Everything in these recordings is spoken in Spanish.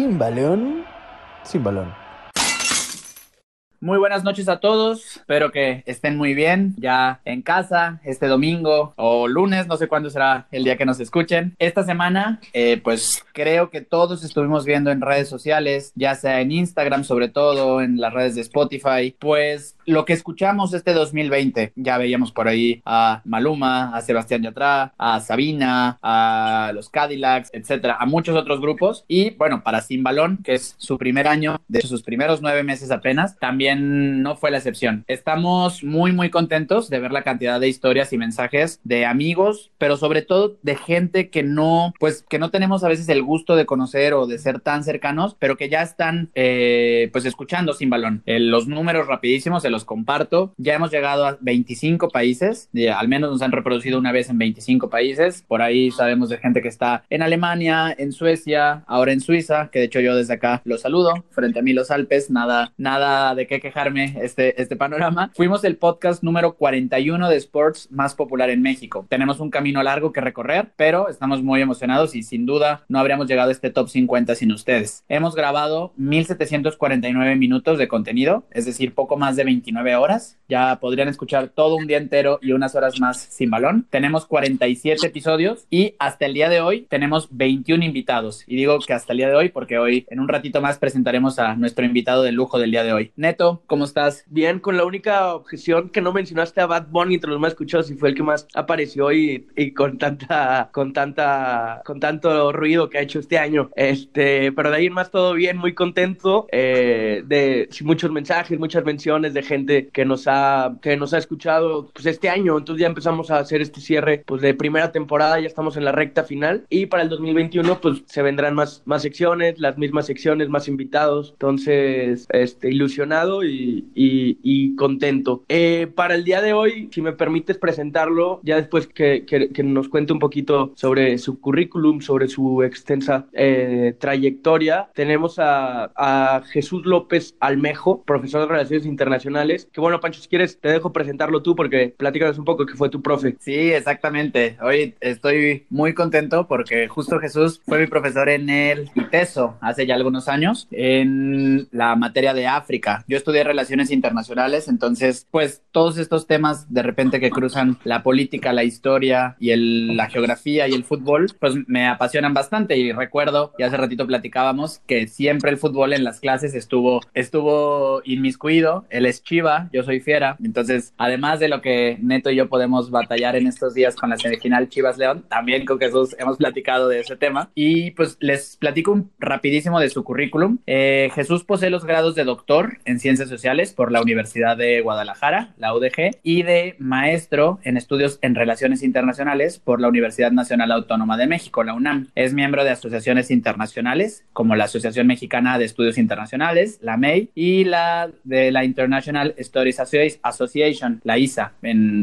Sin balón, sin balón. Muy buenas noches a todos, espero que estén muy bien ya en casa este domingo o lunes, no sé cuándo será el día que nos escuchen. Esta semana, eh, pues creo que todos estuvimos viendo en redes sociales, ya sea en Instagram sobre todo, en las redes de Spotify, pues lo que escuchamos este 2020. Ya veíamos por ahí a Maluma, a Sebastián Yatra, a Sabina, a los Cadillacs, etcétera, a muchos otros grupos. Y bueno, para Sin Balón, que es su primer año, de sus primeros nueve meses apenas, también no fue la excepción. Estamos muy, muy contentos de ver la cantidad de historias y mensajes de amigos, pero sobre todo de gente que no, pues que no tenemos a veces el gusto de conocer o de ser tan cercanos, pero que ya están, eh, pues escuchando sin balón. Eh, los números rapidísimos se los comparto. Ya hemos llegado a 25 países, al menos nos han reproducido una vez en 25 países. Por ahí sabemos de gente que está en Alemania, en Suecia, ahora en Suiza, que de hecho yo desde acá los saludo. Frente a mí los Alpes, nada, nada de qué quejarme este, este panorama. Fuimos el podcast número 41 de sports más popular en México. Tenemos un camino largo que recorrer, pero estamos muy emocionados y sin duda no habríamos llegado a este top 50 sin ustedes. Hemos grabado 1749 minutos de contenido, es decir, poco más de 29 horas. Ya podrían escuchar todo un día entero y unas horas más sin balón. Tenemos 47 episodios y hasta el día de hoy tenemos 21 invitados. Y digo que hasta el día de hoy porque hoy en un ratito más presentaremos a nuestro invitado de lujo del día de hoy. Neto, ¿cómo estás? Bien, con la única objeción que no mencionaste a Bad Bunny entre los más escuchados y fue el que más apareció y, y, con tanta, con tanta, con tanto ruido que ha hecho este año. Este, pero de ahí en más todo bien, muy contento eh, de muchos mensajes, muchas menciones de gente que nos ha, que nos ha escuchado pues este año. Entonces ya empezamos a hacer este cierre pues de primera temporada, ya estamos en la recta final y para el 2021 pues se vendrán más, más secciones, las mismas secciones, más invitados. Entonces, este, ilusionado y, contento. Eh, para el día de hoy, si me permites presentarlo, ya después que, nos cuente un poquito sobre su currículum, sobre su extensa eh, trayectoria, tenemos a, Jesús López Almejo, profesor de Relaciones Internacionales. Que bueno, Pancho, si quieres, te dejo presentarlo tú porque platícanos un poco que fue tu profe. Sí, exactamente. Hoy estoy muy contento porque justo Jesús fue mi profesor en el ITESO hace ya algunos años en la materia de África. Yo estuve de relaciones internacionales, entonces, pues todos estos temas de repente que cruzan la política, la historia y el, la geografía y el fútbol, pues me apasionan bastante. Y recuerdo, y hace ratito platicábamos, que siempre el fútbol en las clases estuvo, estuvo inmiscuido, él es Chiva, yo soy Fiera, entonces, además de lo que Neto y yo podemos batallar en estos días con la semifinal Chivas León, también con Jesús hemos platicado de ese tema. Y pues les platico un rapidísimo de su currículum. Eh, Jesús posee los grados de doctor en ciencias Sociales por la Universidad de Guadalajara, la UDG, y de maestro en estudios en relaciones internacionales por la Universidad Nacional Autónoma de México, la UNAM. Es miembro de asociaciones internacionales como la Asociación Mexicana de Estudios Internacionales, la MEI, y la de la International Studies Association, la ISA,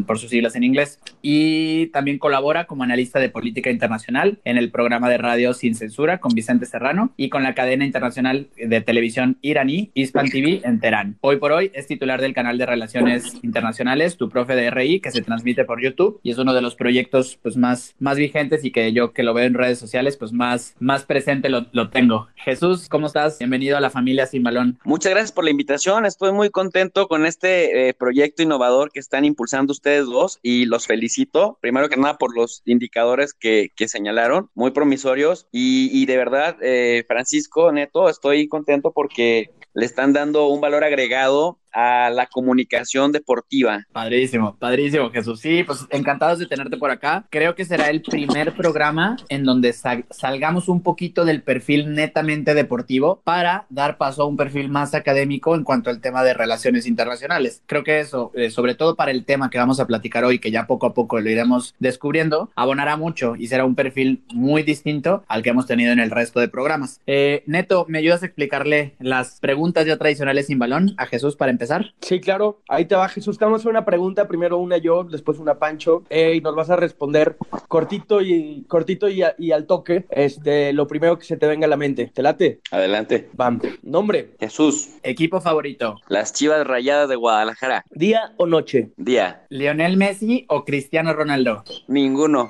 por sus siglas en inglés. Y también colabora como analista de política internacional en el programa de radio Sin Censura con Vicente Serrano y con la cadena internacional de televisión iraní, Hispan TV, en Teherán. Hoy por hoy es titular del canal de Relaciones Internacionales, tu profe de RI, que se transmite por YouTube y es uno de los proyectos pues, más, más vigentes y que yo que lo veo en redes sociales, pues más, más presente lo, lo tengo. Jesús, ¿cómo estás? Bienvenido a la familia Sin Balón. Muchas gracias por la invitación. Estoy muy contento con este eh, proyecto innovador que están impulsando ustedes dos y los felicito. Primero que nada por los indicadores que, que señalaron, muy promisorios y, de verdad, eh, Francisco Neto, estoy contento porque le están dando un valor agregado a la comunicación deportiva. Padrísimo, padrísimo, Jesús. Sí, pues encantados de tenerte por acá. Creo que será el primer programa en donde salgamos un poquito del perfil netamente deportivo para dar paso a un perfil más académico en cuanto al tema de relaciones internacionales. Creo que eso, eh, sobre todo para el tema que vamos a platicar hoy, que ya poco a poco lo iremos descubriendo, abonará mucho y será un perfil muy distinto al que hemos tenido en el resto de programas. Eh, Neto, ¿me ayudas a explicarle las preguntas ya tradicionales sin balón a Jesús para empezar? Sí, claro. Ahí te va, Jesús. Te vamos a hacer una pregunta, primero una yo, después una Pancho, eh, y nos vas a responder cortito y cortito y, al toque, este, lo primero que se te venga a la mente. ¿Te late? Adelante. Bam. Nombre. Jesús. Equipo favorito. Las Chivas Rayadas de Guadalajara. Día o noche. Día. Lionel Messi o Cristiano Ronaldo. Ninguno.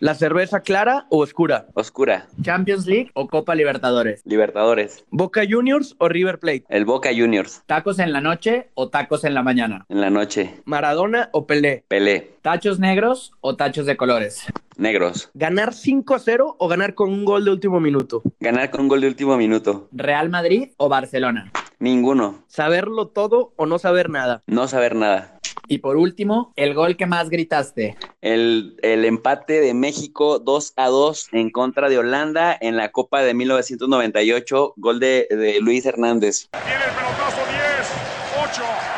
¿La cerveza clara o oscura? Oscura. Champions League o Copa Libertadores. Libertadores. ¿Boca Juniors o River Plate? El Boca Juniors. Tacos en la noche o tacos en la mañana. En la noche. ¿Maradona o Pelé? Pelé. Tachos negros o tachos de colores. Negros. ¿Ganar 5 a 0 o ganar con un gol de último minuto? Ganar con un gol de último minuto. Real Madrid o Barcelona. Ninguno. ¿Saberlo todo o no saber nada? No saber nada. Y por último, el gol que más gritaste. El, el, empate de México 2 a 2 en contra de Holanda en la Copa de 1998, gol de, de Luis Hernández. Tiene el pelotazo 10, 8,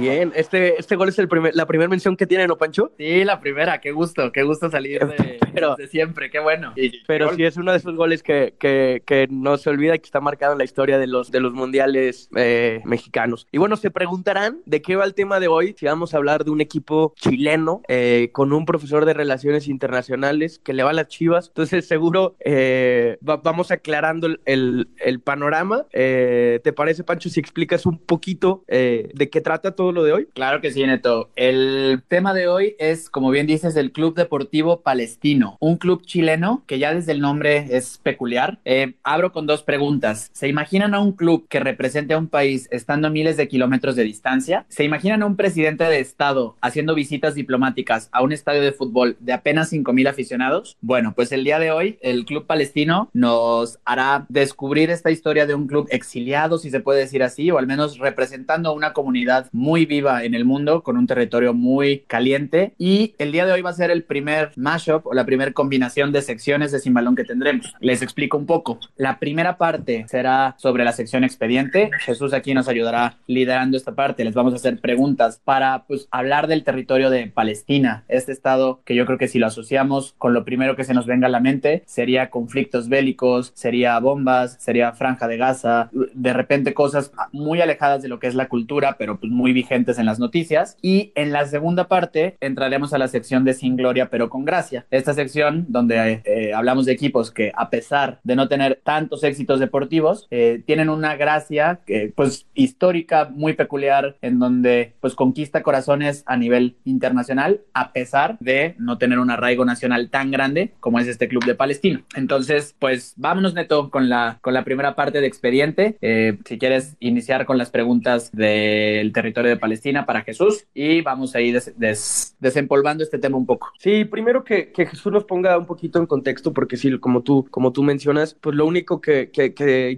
Bien, este, este gol es el primer, la primera mención que tiene, ¿no, Pancho? Sí, la primera, qué gusto, qué gusto salir de, Pero- de siempre, qué bueno. Y- Pero sí es uno de esos goles que, que, que no se olvida y que está marcado en la historia de los, de los mundiales eh, mexicanos. Y bueno, se preguntarán de qué va el tema de hoy, si vamos a hablar de un equipo chileno eh, con un profesor de relaciones internacionales que le va a las chivas. Entonces seguro eh, va- vamos aclarando el, el- el panorama. Eh, ¿Te parece, Pancho, si explicas un poquito eh, de qué trata todo lo de hoy? Claro que sí, Neto. El tema de hoy es, como bien dices, el Club Deportivo Palestino, un club chileno que ya desde el nombre es peculiar. Eh, abro con dos preguntas. ¿Se imaginan a un club que represente a un país estando a miles de kilómetros de distancia? ¿Se imaginan a un presidente de Estado haciendo visitas diplomáticas a un estadio de fútbol de apenas 5.000 aficionados? Bueno, pues el día de hoy el Club Palestino nos hará descubrir esta historia de un club exiliado, si se puede decir así, o al menos representando a una comunidad muy viva en el mundo, con un territorio muy caliente. Y el día de hoy va a ser el primer mashup o la primera combinación de secciones de Sin Balón que tendremos. Les explico un poco. La primera parte será sobre la sección expediente. Jesús aquí nos ayudará liderando esta parte. Les vamos a hacer preguntas para pues, hablar del territorio de Palestina, este estado que yo creo que si lo asociamos con lo primero que se nos venga a la mente sería conflictos bélicos, sería bombas, sería franja de Gaza, de repente cosas muy alejadas de lo que es la cultura, pero pues muy vigentes en las noticias. Y en la segunda parte entraremos a la sección de Sin Gloria, pero con gracia. Esta sección donde eh, hablamos de equipos que a pesar de no tener tantos éxitos deportivos, eh, tienen una gracia pues histórica muy peculiar en donde pues conquista corazones a nivel internacional a pesar de no tener un arraigo nacional tan grande como es este club de Palestino. Entonces, pues vámonos neto con la, con la primera parte de expediente. Eh, si quieres iniciar con las preguntas del territorio de Palestina para Jesús y vamos a ir des- des- desempolvando este tema un poco. Sí, primero que, Jesús nos ponga un poquito en contexto, porque sí, como tú, como tú mencionas, pues lo único que,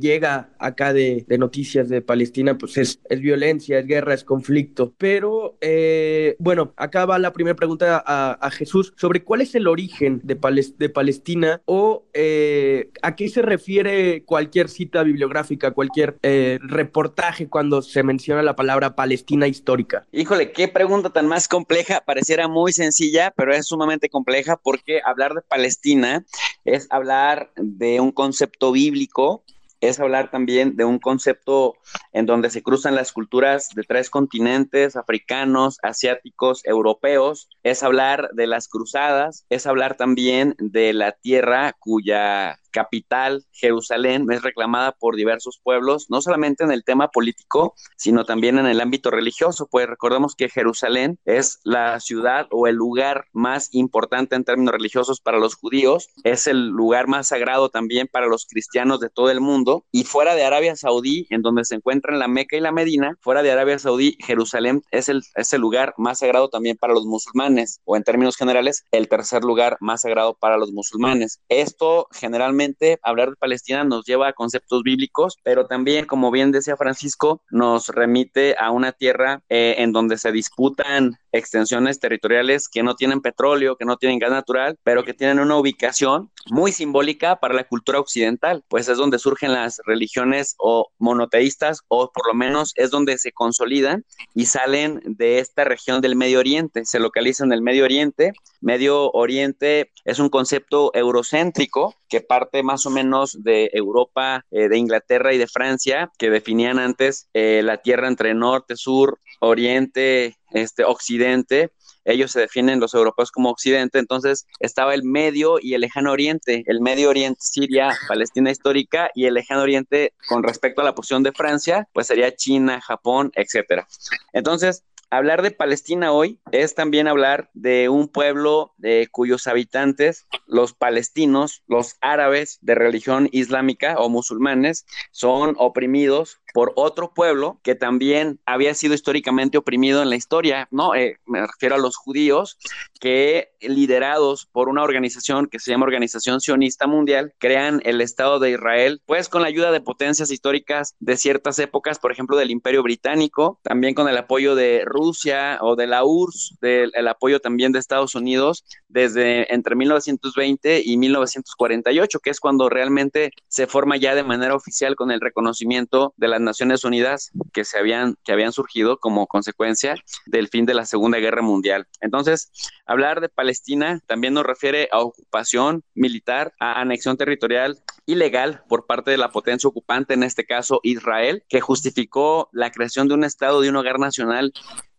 llega acá de, noticias de Palestina, pues es, violencia, es guerra, es conflicto. Pero, eh, bueno, acá va la primera pregunta a, Jesús sobre cuál es el origen de Palestina o eh, a qué se refiere cualquier cita bibliográfica, cualquier eh, reportaje cuando se menciona la palabra Palestina histórica. Híjole, qué pregunta tan más compleja. Pareciera muy sencilla, pero es sumamente compleja porque hablar de Palestina es hablar de un concepto bíblico, es hablar también de un concepto en donde se cruzan las culturas de tres continentes, africanos, asiáticos, europeos, es hablar de las cruzadas, es hablar también de la tierra cuya capital, Jerusalén, es reclamada por diversos pueblos, no solamente en el tema político, sino también en el ámbito religioso, pues recordemos que Jerusalén es la ciudad o el lugar más importante en términos religiosos para los judíos, es el lugar más sagrado también para los cristianos de todo el mundo, y fuera de Arabia Saudí, en donde se encuentran la Meca y la Medina, fuera de Arabia Saudí, Jerusalén es el, es el lugar más sagrado también para los musulmanes, o en términos generales, el tercer lugar más sagrado para los musulmanes. Esto generalmente, hablar de Palestina nos lleva a conceptos bíblicos, pero también, como bien decía Francisco, nos remite a una tierra eh, en donde se disputan extensiones territoriales que no tienen petróleo, que no tienen gas natural, pero que tienen una ubicación muy simbólica para la cultura occidental, pues es donde surgen las religiones o monoteístas, o por lo menos es donde se consolidan y salen de esta región del Medio Oriente, se localizan en el Medio Oriente. Medio Oriente es un concepto eurocéntrico que parte más o menos de Europa, eh, de Inglaterra y de Francia, que definían antes eh, la tierra entre norte, sur, oriente, este, occidente, ellos se definen los europeos como Occidente, entonces estaba el Medio y el Lejano Oriente, el Medio Oriente, Siria, Palestina histórica y el Lejano Oriente con respecto a la posición de Francia, pues sería China, Japón, etcétera. Entonces, hablar de Palestina hoy es también hablar de un pueblo de cuyos habitantes, los palestinos, los árabes de religión islámica o musulmanes, son oprimidos por otro pueblo que también había sido históricamente oprimido en la historia, ¿no? Eh, me refiero a los judíos, que liderados por una organización que se llama Organización Sionista Mundial, crean el Estado de Israel, pues con la ayuda de potencias históricas de ciertas épocas, por ejemplo, del Imperio Británico, también con el apoyo de Rusia o de la URSS, del el apoyo también de Estados Unidos, desde entre 1920 y 1948, que es cuando realmente se forma ya de manera oficial con el reconocimiento de la Naciones Unidas que se habían, que habían surgido como consecuencia del fin de la Segunda Guerra Mundial. Entonces, hablar de Palestina también nos refiere a ocupación militar, a anexión territorial ilegal por parte de la potencia ocupante, en este caso Israel, que justificó la creación de un Estado, de un hogar nacional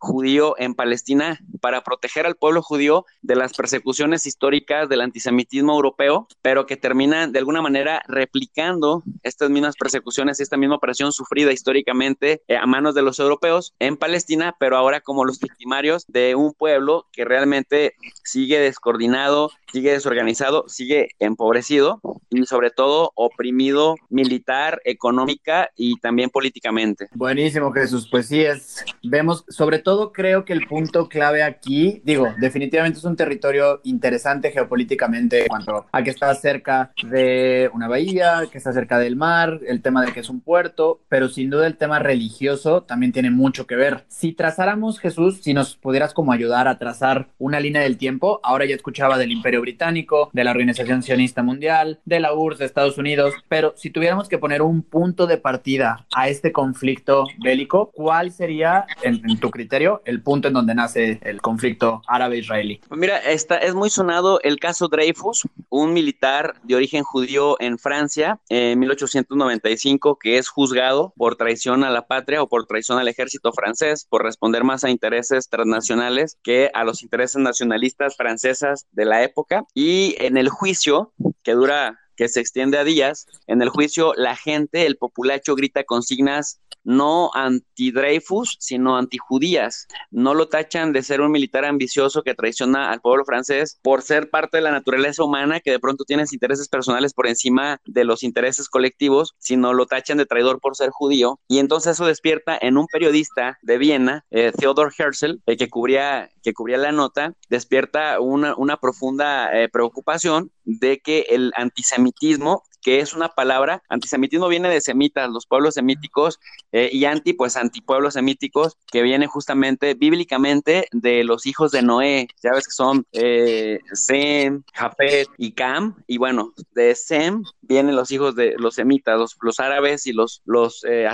judío en Palestina para proteger al pueblo judío de las persecuciones históricas del antisemitismo europeo, pero que terminan de alguna manera replicando estas mismas persecuciones, esta misma operación sufrida históricamente eh, a manos de los europeos en Palestina, pero ahora como los victimarios de un pueblo que realmente sigue descoordinado, sigue desorganizado, sigue empobrecido y sobre todo oprimido militar, económica y también políticamente. Buenísimo, Jesús. Pues sí, es, vemos sobre todo creo que el punto clave aquí, digo, definitivamente es un territorio interesante geopolíticamente en cuanto a que está cerca de una bahía, que está cerca del mar, el tema de que es un puerto, pero sin duda el tema religioso también tiene mucho que ver. Si trazáramos, Jesús, si nos pudieras como ayudar a trazar una línea del tiempo, ahora ya escuchaba del Imperio Británico, de la Organización Sionista Mundial, de la URSS de Estados Unidos, pero si tuviéramos que poner un punto de partida a este conflicto bélico, ¿cuál sería, en, en tu criterio, el punto en donde nace el conflicto árabe-israelí. Mira, está, es muy sonado el caso Dreyfus, un militar de origen judío en Francia en 1895 que es juzgado por traición a la patria o por traición al ejército francés, por responder más a intereses transnacionales que a los intereses nacionalistas francesas de la época. Y en el juicio, que dura que se extiende a días. En el juicio, la gente, el populacho, grita consignas no anti-Dreyfus, sino anti-judías. No lo tachan de ser un militar ambicioso que traiciona al pueblo francés por ser parte de la naturaleza humana que de pronto tiene intereses personales por encima de los intereses colectivos, sino lo tachan de traidor por ser judío. Y entonces eso despierta en un periodista de Viena, eh, Theodor Herzl, el que cubría, que cubría la nota, despierta una, profunda eh, preocupación de que el antisemitismo que es una palabra, antisemitismo viene de semitas, los pueblos semíticos, eh, y anti, pues antipueblos semíticos, que viene justamente bíblicamente de los hijos de Noé, ya ves que son eh, Sem, Jafet y Cam, y bueno, de Sem vienen los hijos de los semitas, los, árabes y los, los eh,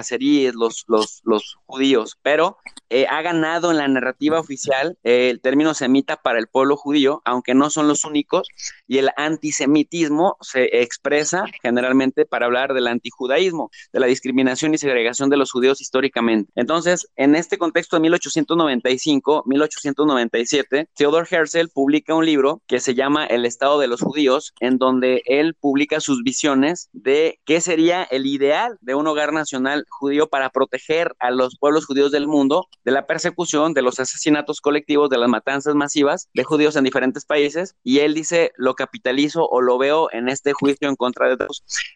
los, los, los judíos, pero eh, ha ganado en la narrativa oficial el término semita para el pueblo judío, aunque no son los únicos, y el antisemitismo se expresa generalmente para hablar del antijudaísmo, de la discriminación y segregación de los judíos históricamente. Entonces, en este contexto de 1895, 1897, Theodor Herzl publica un libro que se llama El Estado de los Judíos, en donde él publica sus visiones de qué sería el ideal de un hogar nacional judío para proteger a los pueblos judíos del mundo de la persecución, de los asesinatos colectivos, de las matanzas masivas de judíos en diferentes países. Y él dice, lo capitalizo o lo veo en este juicio en contra de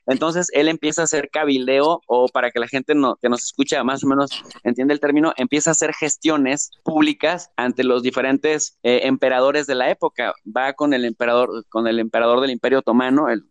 entonces él empieza a hacer cabildeo o para que la gente no, que nos escucha más o menos entiende el término, empieza a hacer gestiones públicas ante los diferentes eh, emperadores de la época. Va con el emperador, con el emperador del Imperio Otomano, el,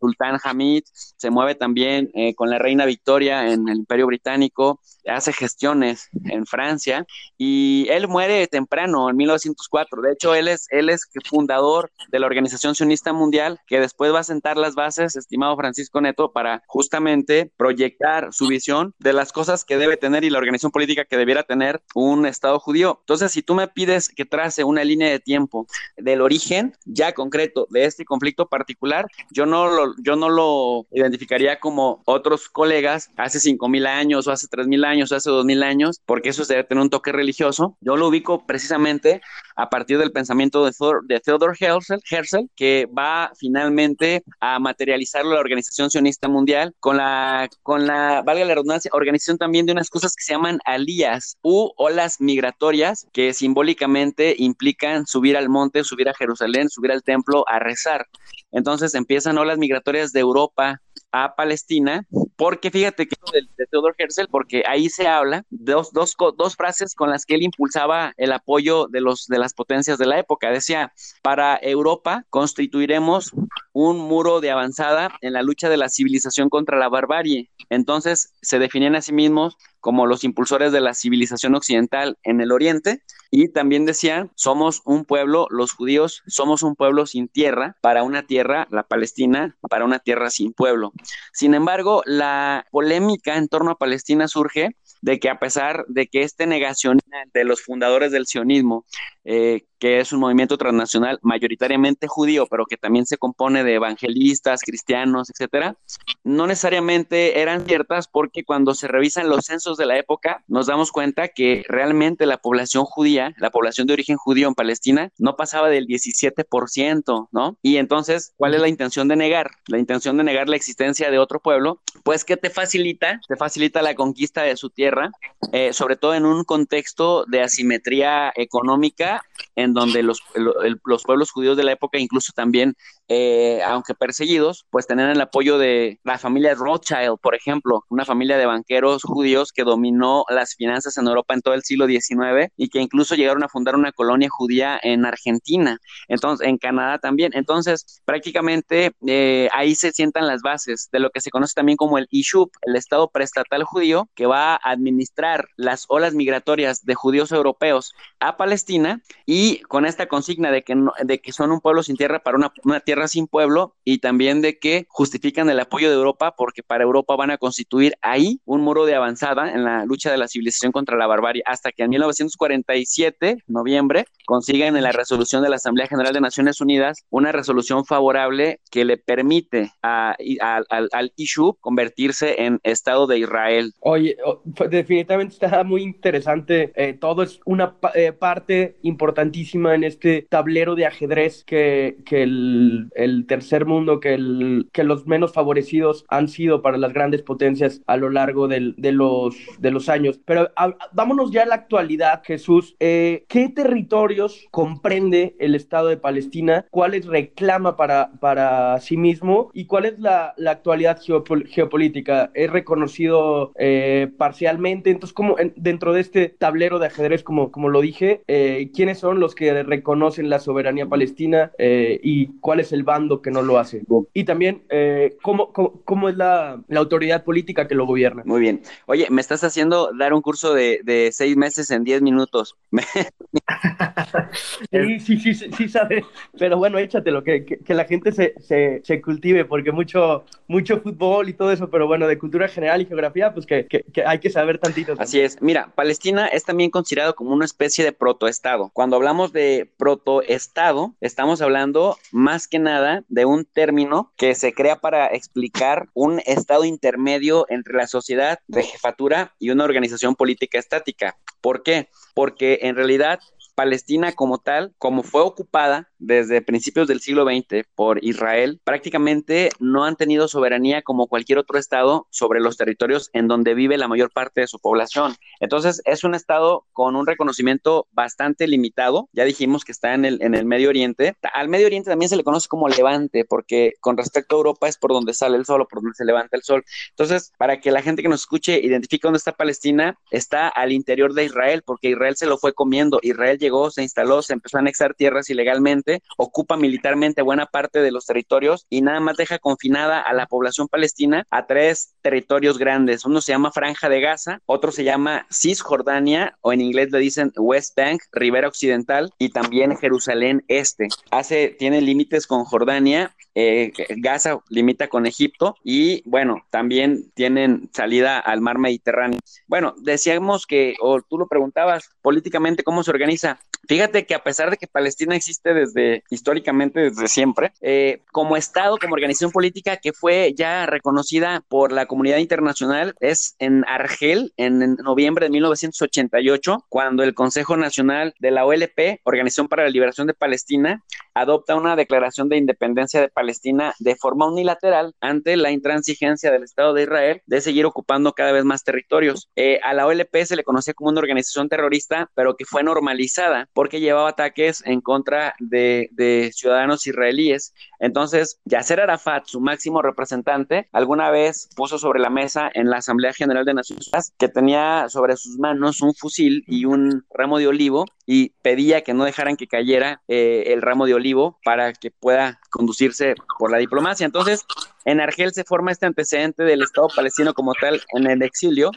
sultán Hamid, se mueve también eh, con la reina Victoria en el Imperio Británico, hace gestiones en Francia y él muere temprano, en 1904. De hecho, él es, él es fundador de la Organización Sionista Mundial, que después va a sentar las bases, estimado estimado Francisco Neto, para justamente proyectar su visión de las cosas que debe tener y la organización política que debiera tener un Estado judío. Entonces, si tú me pides que trace una línea de tiempo del origen ya concreto de este conflicto particular, yo no lo, yo no lo identificaría como otros colegas hace cinco mil años o hace tres mil años o hace dos mil años, porque eso debe tener un toque religioso. Yo lo ubico precisamente a partir del pensamiento de, Theodor Herzl, Herzl, que va finalmente a materializar la Organización Sionista Mundial con la, con la, valga la redundancia, organización también de unas cosas que se llaman alías u olas migratorias que simbólicamente implican subir al monte, subir a Jerusalén, subir al templo a rezar. Entonces empiezan olas migratorias de Europa a Palestina, porque fíjate que de, de Theodor Herzl, porque ahí se habla dos, dos, dos frases con las que él impulsaba el apoyo de, los, de las potencias de la época. Decía, para Europa constituiremos un muro de avanzada en la lucha de la civilización contra la barbarie. Entonces se definían a sí mismos como los impulsores de la civilización occidental en el Oriente y también decían, somos un pueblo, los judíos somos un pueblo sin tierra, para una tierra, la Palestina, para una tierra sin pueblo. Sin embargo, la polémica en torno a Palestina surge de que a pesar de que este negación de los fundadores del sionismo, eh, que es un movimiento transnacional mayoritariamente judío, pero que también se compone de evangelistas, cristianos, etcétera, no necesariamente eran ciertas porque cuando se revisan los censos de la época, nos damos cuenta que realmente la población judía, la población de origen judío en Palestina, no pasaba del 17%, ¿no? Y entonces, ¿cuál es la intención de negar? La intención de negar la existencia de otro pueblo, pues que te facilita, te facilita la conquista de su tierra, eh, sobre todo en un contexto de asimetría económica en donde los, los pueblos judíos de la época, incluso también, eh, aunque perseguidos, pues tenían el apoyo de la familia Rothschild, por ejemplo, una familia de banqueros judíos que dominó las finanzas en Europa en todo el siglo XIX y que incluso llegaron a fundar una colonia judía en Argentina, entonces en Canadá también. Entonces, prácticamente eh, ahí se sientan las bases de lo que se conoce también como el ISHUP, el Estado preestatal judío, que va a administrar las olas migratorias de judíos europeos a Palestina y con esta consigna de que, de que son un pueblo sin tierra para una, tierra sin pueblo y también de que justifican el apoyo de Europa porque para Europa van a constituir ahí un muro de avanzada en la lucha de la civilización contra la barbarie hasta que en 1947, noviembre, consigan en la resolución de la Asamblea General de Naciones Unidas una resolución favorable que le permite a, al, al ISHU convertirse en Estado de Israel. Oye, definitivamente está muy interesante. Eh, todo es una eh, parte importantísima en este tablero de ajedrez que el, el, tercer mundo, que, el, que los menos favorecidos han sido para las grandes potencias a lo largo del, de, los, de los años. Pero a, vámonos ya a la actualidad, Jesús. Eh, ¿Qué territorios comprende el Estado de Palestina? ¿Cuáles reclama para, para sí mismo? ¿Y cuál es la, la actualidad geopol geopolítica? ¿Es reconocido eh, parcialmente? Entonces, como dentro de este tablero de ajedrez, como, como lo dije, eh, ¿quiénes son los que reconocen la soberanía palestina eh, y cuál es el bando que no lo hace. Y también eh, ¿cómo, cómo, cómo, es la, la, autoridad política que lo gobierna. Muy bien. Oye, me estás haciendo dar un curso de, de seis meses en diez minutos. sí, sí, sí, sí, sí, sabes. Pero bueno, échatelo, que, que, que la gente se, se, se, cultive, porque mucho, mucho fútbol y todo eso, pero bueno, de cultura general y geografía, pues que, que hay que saber tantito. También. Así es. Mira, Palestina es también considerado como una especie de protoestado. Cuando hablamos de protoestado, estamos hablando más que nada de un término que se crea para explicar un estado intermedio entre la sociedad de jefatura y una organización política estática. ¿Por qué? Porque en realidad Palestina como tal, como fue ocupada desde principios del siglo XX por Israel, prácticamente no han tenido soberanía como cualquier otro estado sobre los territorios en donde vive la mayor parte de su población. Entonces, es un estado con un reconocimiento bastante limitado. Ya dijimos que está en el, en el Medio Oriente. Al Medio Oriente también se le conoce como Levante, porque con respecto a Europa es por donde sale el sol o por donde se levanta el sol. Entonces, para que la gente que nos escuche identifique dónde está Palestina, está al interior de Israel, porque Israel se lo fue comiendo. Israel llegó, se instaló, se empezó a anexar tierras ilegalmente ocupa militarmente buena parte de los territorios y nada más deja confinada a la población palestina a tres territorios grandes. Uno se llama Franja de Gaza, otro se llama Cisjordania o en inglés le dicen West Bank, Ribera Occidental y también Jerusalén Este. Hace, tiene límites con Jordania eh, Gaza limita con Egipto y bueno, también tienen salida al mar Mediterráneo. Bueno, decíamos que, o tú lo preguntabas, políticamente, ¿cómo se organiza? Fíjate que a pesar de que Palestina existe desde históricamente, desde siempre, eh, como Estado, como organización política que fue ya reconocida por la comunidad internacional, es en Argel, en, noviembre de 1988, cuando el Consejo Nacional de la OLP, Organización para la Liberación de Palestina, adopta una declaración de independencia de Palestina de forma unilateral ante la intransigencia del Estado de Israel de seguir ocupando cada vez más territorios. Eh, a la OLP se le conocía como una organización terrorista, pero que fue normalizada porque llevaba ataques en contra de, ciudadanos israelíes. Entonces, Yasser Arafat, su máximo representante, alguna vez puso sobre la mesa en la Asamblea General de Naciones Unidas que tenía sobre sus manos un fusil y un ramo de olivo y pedía que no dejaran que cayera eh, el ramo de olivo para que pueda conducirse por la diplomacia. Entonces, en Argel se forma este antecedente del Estado palestino como tal en el exilio.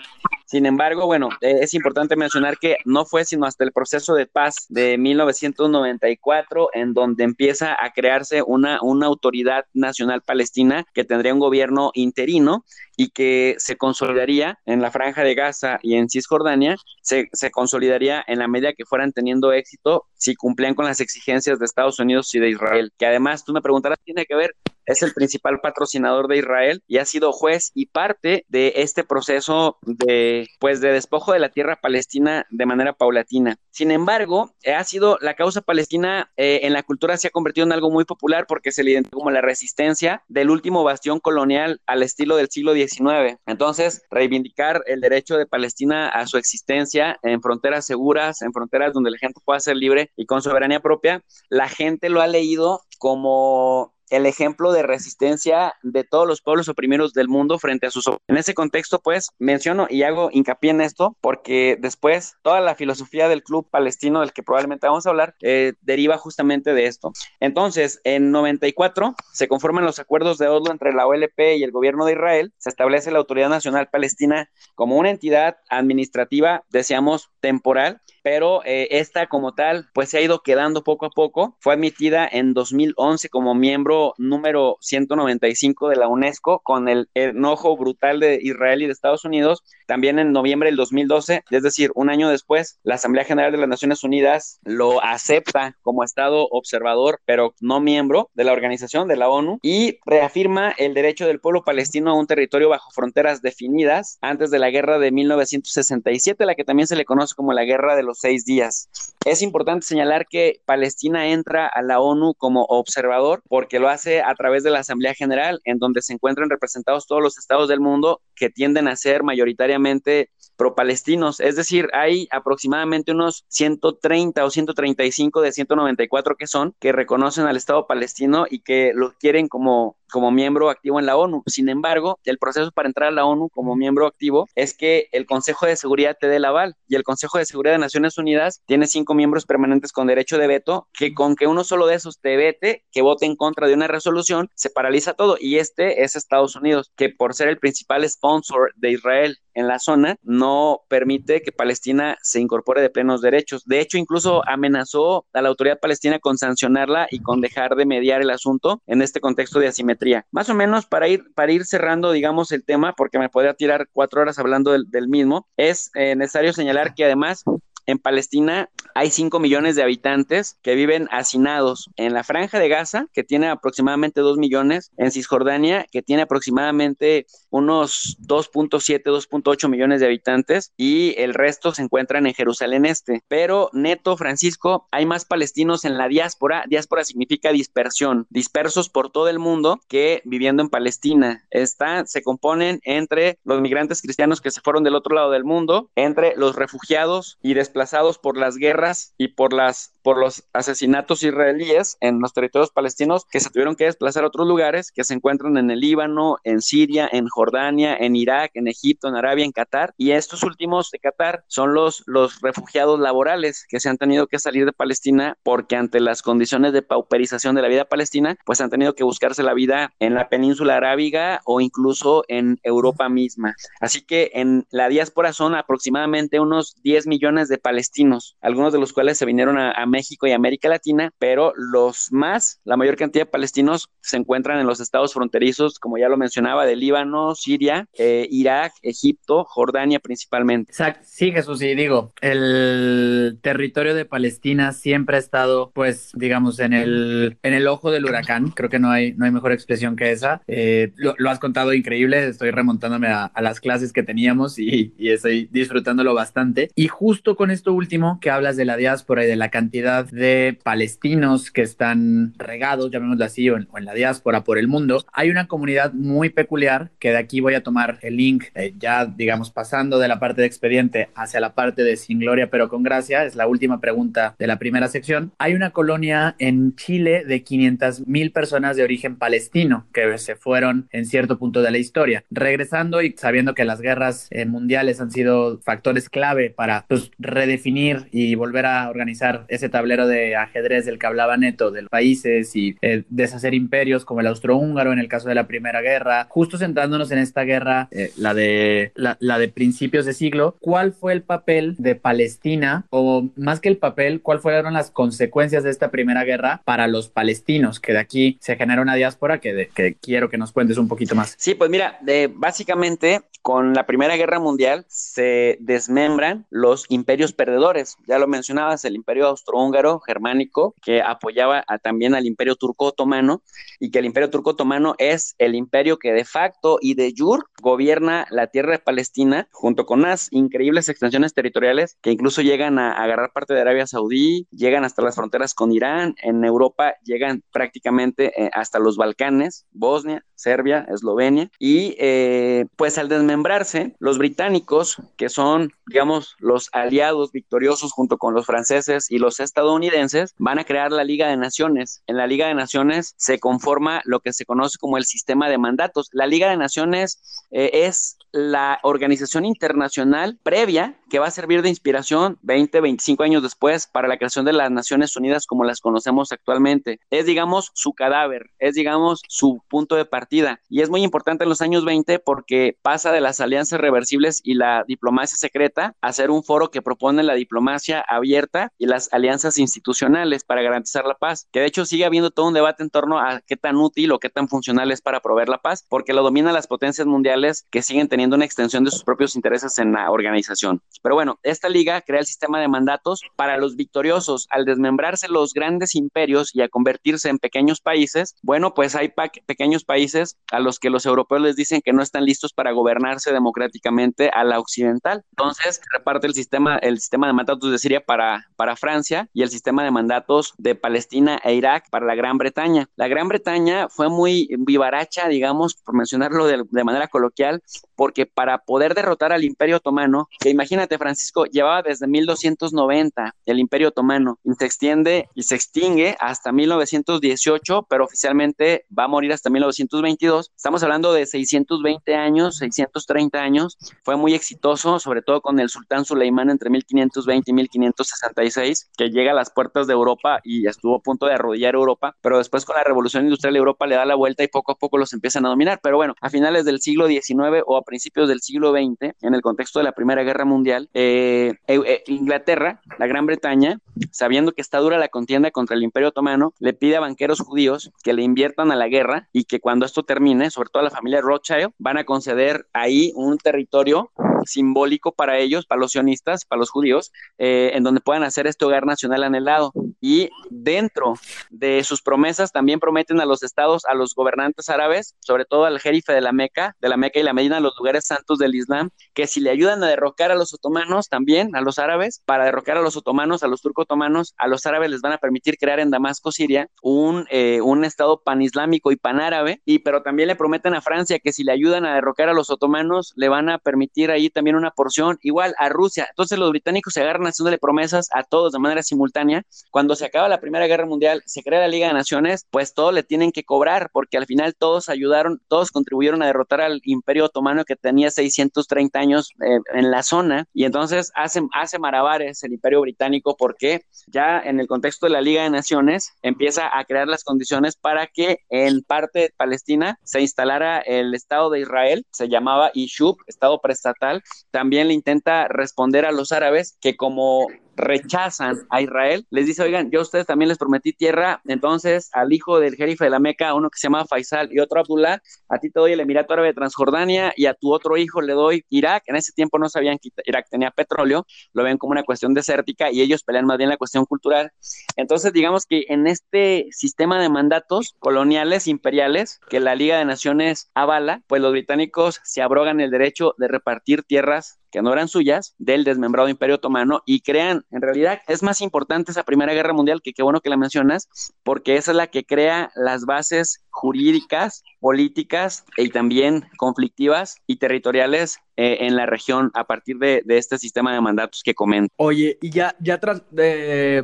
Sin embargo, bueno, eh, es importante mencionar que no fue sino hasta el proceso de paz de 1994 en donde empieza a crearse una, una autoridad nacional palestina que tendría un gobierno interino y que se consolidaría en la franja de Gaza y en Cisjordania, se, se consolidaría en la medida que fueran teniendo éxito si cumplían con las exigencias de Estados Unidos y de Israel. Que además, tú me preguntarás, tiene que ver es el principal patrocinador de Israel y ha sido juez y parte de este proceso de pues de despojo de la tierra palestina de manera paulatina. Sin embargo, ha sido la causa palestina eh, en la cultura se ha convertido en algo muy popular porque se le identifica como la resistencia del último bastión colonial al estilo del siglo XIX. Entonces, reivindicar el derecho de Palestina a su existencia en fronteras seguras, en fronteras donde la gente pueda ser libre y con soberanía propia, la gente lo ha leído como el ejemplo de resistencia de todos los pueblos oprimidos del mundo frente a sus... En ese contexto, pues, menciono y hago hincapié en esto porque después toda la filosofía del club palestino del que probablemente vamos a hablar eh, deriva justamente de esto. Entonces, en 94 se conforman los acuerdos de Oslo entre la OLP y el gobierno de Israel, se establece la Autoridad Nacional Palestina como una entidad administrativa, deseamos, temporal, pero eh, esta como tal, pues se ha ido quedando poco a poco. Fue admitida en 2011 como miembro número 195 de la UNESCO con el enojo brutal de Israel y de Estados Unidos. También en noviembre del 2012, es decir, un año después, la Asamblea General de las Naciones Unidas lo acepta como Estado observador, pero no miembro de la organización de la ONU y reafirma el derecho del pueblo palestino a un territorio bajo fronteras definidas antes de la guerra de 1967, la que también se le conoce como la Guerra de los seis días. Es importante señalar que Palestina entra a la ONU como observador porque lo hace a través de la Asamblea General, en donde se encuentran representados todos los estados del mundo que tienden a ser mayoritariamente pro-palestinos. Es decir, hay aproximadamente unos 130 o 135 de 194 que son, que reconocen al Estado palestino y que lo quieren como como miembro activo en la ONU. Sin embargo, el proceso para entrar a la ONU como miembro activo es que el Consejo de Seguridad te dé el aval y el Consejo de Seguridad de Naciones Unidas tiene cinco miembros permanentes con derecho de veto que con que uno solo de esos te vete, que vote en contra de una resolución, se paraliza todo y este es Estados Unidos, que por ser el principal sponsor de Israel en la zona no permite que Palestina se incorpore de plenos derechos. De hecho, incluso amenazó a la autoridad palestina con sancionarla y con dejar de mediar el asunto en este contexto de asimetría. Más o menos para ir, para ir cerrando, digamos, el tema, porque me podría tirar cuatro horas hablando del, mismo, es eh, necesario señalar que además en Palestina hay 5 millones de habitantes que viven hacinados en la franja de Gaza, que tiene aproximadamente 2 millones, en Cisjordania, que tiene aproximadamente unos 2.7, 2.8 millones de habitantes, y el resto se encuentran en Jerusalén Este. Pero neto, Francisco, hay más palestinos en la diáspora. Diáspora significa dispersión, dispersos por todo el mundo que viviendo en Palestina. Está, se componen entre los migrantes cristianos que se fueron del otro lado del mundo, entre los refugiados y después desplazados por las guerras y por las por los asesinatos israelíes en los territorios palestinos que se tuvieron que desplazar a otros lugares que se encuentran en el Líbano, en Siria, en Jordania, en Irak, en Egipto, en Arabia, en Qatar. Y estos últimos de Qatar son los, los refugiados laborales que se han tenido que salir de Palestina porque ante las condiciones de pauperización de la vida palestina, pues han tenido que buscarse la vida en la península arábiga o incluso en Europa misma. Así que en la diáspora son aproximadamente unos 10 millones de palestinos, algunos de los cuales se vinieron a, a México y América Latina, pero los más, la mayor cantidad de palestinos se encuentran en los estados fronterizos, como ya lo mencionaba, de Líbano, Siria, eh, Irak, Egipto, Jordania principalmente. Sí, Jesús, y digo, el territorio de Palestina siempre ha estado, pues, digamos, en el, en el ojo del huracán. Creo que no hay, no hay mejor expresión que esa. Eh, lo, has contado increíble, estoy remontándome a, las clases que teníamos y, y, estoy disfrutándolo bastante. Y justo con esto último que hablas de la diáspora y de la cantidad de palestinos que están regados, llamémoslo así, o en, o en la diáspora por el mundo, hay una comunidad muy peculiar que de aquí voy a tomar el link, eh, ya digamos pasando de la parte de expediente hacia la parte de sin gloria pero con gracia, es la última pregunta de la primera sección. Hay una colonia en Chile de 500 mil personas de origen palestino que se fueron en cierto punto de la historia. Regresando y sabiendo que las guerras eh, mundiales han sido factores clave para pues, redefinir y volver a organizar ese tablero de ajedrez del que hablaba Neto, de países y eh, deshacer imperios como el austrohúngaro en el caso de la Primera Guerra, justo centrándonos en esta guerra, eh, la, de, la, la, de principios de siglo, ¿cuál fue el papel de Palestina o más que el papel, cuál fueron las consecuencias de esta Primera Guerra para los palestinos? Que de aquí se genera una diáspora que, de, que quiero que nos cuentes un poquito más. Sí, pues mira, de, básicamente con la Primera Guerra Mundial se desmembran los imperios perdedores. Ya lo mencionabas, el imperio austrohúngaro, germánico, que apoyaba a, también al imperio turco otomano y que el imperio turco otomano es el imperio que de facto y de jure gobierna la tierra de Palestina junto con unas increíbles extensiones territoriales que incluso llegan a agarrar parte de Arabia Saudí, llegan hasta las fronteras con Irán, en Europa llegan prácticamente eh, hasta los Balcanes, Bosnia, Serbia, Eslovenia y eh, pues al desmembrarse los británicos que son digamos los aliados victoriosos junto con los franceses y los estadounidenses van a crear la Liga de Naciones. En la Liga de Naciones se conforma lo que se conoce como el sistema de mandatos. La Liga de Naciones eh, es la organización internacional previa que va a servir de inspiración 20, 25 años después para la creación de las Naciones Unidas como las conocemos actualmente. Es, digamos, su cadáver, es, digamos, su punto de partida. Y es muy importante en los años 20 porque pasa de las alianzas reversibles y la diplomacia secreta a ser un foro que propone la diplomacia abierta y las alianzas institucionales para garantizar la paz. Que de hecho sigue habiendo todo un debate en torno a qué tan útil o qué tan funcional es para proveer la paz, porque lo dominan las potencias mundiales que siguen teniendo una extensión de sus propios intereses en la organización. Pero bueno, esta liga crea el sistema de mandatos para los victoriosos. Al desmembrarse los grandes imperios y a convertirse en pequeños países, bueno, pues hay pequeños países a los que los europeos les dicen que no están listos para gobernarse democráticamente a la occidental. Entonces, reparte el sistema, el sistema de mandatos de Siria para, para Francia y el sistema de mandatos de Palestina e Irak para la Gran Bretaña. La Gran Bretaña fue muy vivaracha, digamos, por mencionarlo de, de manera coloquial, porque para poder derrotar al Imperio Otomano, que imagínate, Francisco, llevaba desde 1290 el Imperio Otomano y se extiende y se extingue hasta 1918, pero oficialmente va a morir hasta 1922. Estamos hablando de 620 años, 630 años. Fue muy exitoso, sobre todo con el sultán Suleimán entre 1520 y 1566, que llega a las puertas de Europa y estuvo a punto de arrodillar Europa, pero después con la revolución industrial Europa le da la vuelta y poco a poco los empiezan a dominar. Pero bueno, a finales del siglo XIX o a principios del siglo XX, en el contexto de la Primera Guerra Mundial, eh, eh, Inglaterra, la Gran Bretaña, sabiendo que está dura la contienda contra el Imperio Otomano, le pide a banqueros judíos que le inviertan a la guerra y que cuando esto termine, sobre todo a la familia Rothschild, van a conceder ahí un territorio simbólico para ellos, para los sionistas, para los judíos, eh, en donde puedan hacer este hogar nacional anhelado. Y dentro de sus promesas también prometen a los estados, a los gobernantes árabes, sobre todo al jerife de la Meca, de la Meca y la Medina, los lugares santos del Islam, que si le ayudan a derrocar a los otomanos también, a los árabes, para derrocar a los otomanos, a los turco-otomanos, a los árabes les van a permitir crear en Damasco, Siria, un, eh, un estado panislámico y panárabe, y pero también le prometen a Francia que si le ayudan a derrocar a los otomanos, le van a permitir ahí también una porción igual a Rusia. Entonces los británicos se agarran haciéndole promesas a todos de manera simultánea, cuando se acaba la Primera Guerra Mundial, se crea la Liga de Naciones, pues todo le tienen que cobrar, porque al final todos ayudaron, todos contribuyeron a derrotar al Imperio Otomano que tenía 630 años eh, en la zona, y entonces hace, hace marabares el Imperio Británico porque ya en el contexto de la Liga de Naciones empieza a crear las condiciones para que en parte de Palestina se instalara el Estado de Israel, se llamaba Ishub, Estado preestatal, también le intenta responder a los árabes que como rechazan a Israel, les dice, oigan, yo a ustedes también les prometí tierra, entonces al hijo del jerife de la Meca, uno que se llama Faisal y otro Abdullah, a ti te doy el Emirato Árabe de Transjordania y a tu otro hijo le doy Irak. En ese tiempo no sabían que Irak tenía petróleo, lo ven como una cuestión desértica y ellos pelean más bien la cuestión cultural. Entonces, digamos que en este sistema de mandatos coloniales, imperiales, que la Liga de Naciones avala, pues los británicos se abrogan el derecho de repartir tierras que no eran suyas del desmembrado Imperio Otomano y crean, en realidad es más importante esa Primera Guerra Mundial, que qué bueno que la mencionas, porque esa es la que crea las bases jurídicas, políticas y también conflictivas y territoriales eh, en la región a partir de, este sistema de mandatos que comento. Oye, y ya, tras,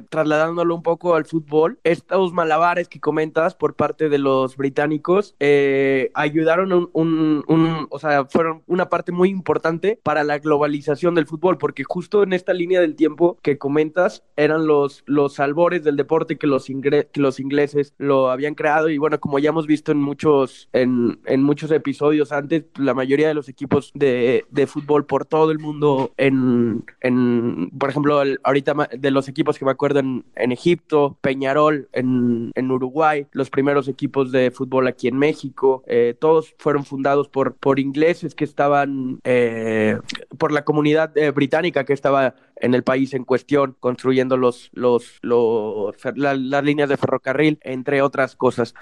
trasladándolo un poco al fútbol, estos malabares que comentas por parte de los británicos eh, ayudaron un, un, o sea, fueron una parte muy importante para la globalización del fútbol, porque justo en esta línea del tiempo que comentas eran los, los albores del deporte que los, que los ingleses lo habían creado y bueno, como ya hemos visto en muchos, en, en muchos episodios antes, la mayoría de los equipos de de, fútbol por todo el mundo en, en por ejemplo, ahorita de los equipos que me acuerdo en, Egipto, Peñarol, en, en, Uruguay, los primeros equipos de fútbol aquí en México, eh, todos fueron fundados por, por ingleses que estaban, eh, por la comunidad eh, británica que estaba en el país en cuestión, construyendo los, los, los las líneas de ferrocarril, entre otras cosas.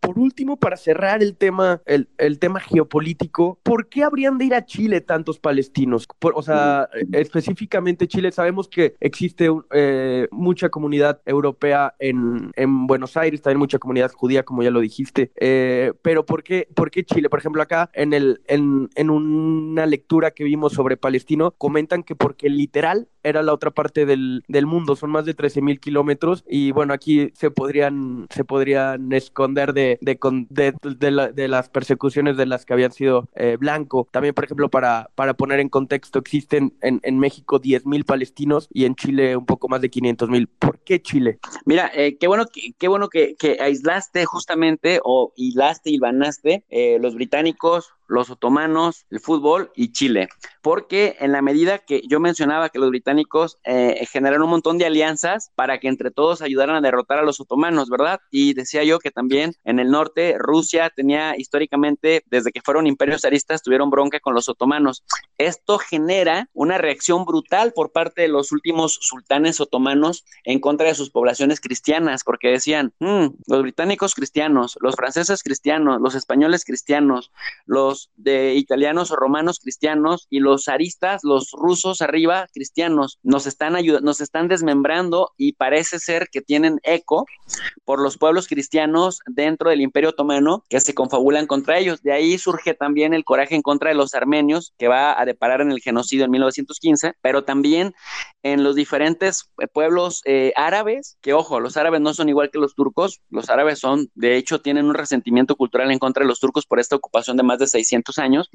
por último, para cerrar el tema, el, el tema geopolítico, ¿por qué habrían de ir a Chile tantos palestinos? o sea, específicamente Chile, sabemos que existe eh, mucha comunidad europea en, en, Buenos Aires, también mucha comunidad judía, como ya lo dijiste, eh, pero ¿por qué, ¿por qué Chile? Por ejemplo, acá en, el, en, en una lectura que vimos sobre Palestino, comentan que porque era la otra parte del, del mundo, son más de 13 mil kilómetros y bueno, aquí se podrían, se podrían esconder de, de, de, de, las persecuciones de las que habían sido eh, blanco. También, por ejemplo, para, para poner en contexto, existen en, en México 10.000 palestinos y en Chile un poco más de 500.000. ¿Por qué Chile? Mira, eh, qué bueno, que, qué bueno que, que, aislaste justamente o hilaste y banaste eh, los británicos, los otomanos, el fútbol y Chile. Porque en la medida que yo mencionaba que los británicos eh, generaron un montón de alianzas para que entre todos ayudaran a derrotar a los otomanos, ¿verdad? Y decía yo que también en el norte Rusia tenía históricamente, desde que fueron imperios zaristas, tuvieron bronca con los otomanos. Esto genera una reacción brutal por parte de los últimos sultanes otomanos en contra de sus poblaciones cristianas, porque decían, mm, los británicos cristianos, los franceses cristianos, los españoles cristianos, los de italianos o romanos cristianos y los zaristas, los rusos arriba cristianos, nos están nos están desmembrando y parece ser que tienen eco por los pueblos cristianos dentro del Imperio Otomano que se confabulan contra ellos. De ahí surge también el coraje en contra de los armenios que va a deparar en el genocidio en 1915, pero también en los diferentes pueblos eh, árabes, que ojo, los árabes no son igual que los turcos, los árabes son, de hecho, tienen un resentimiento cultural en contra de los turcos por esta ocupación de más de 600 años.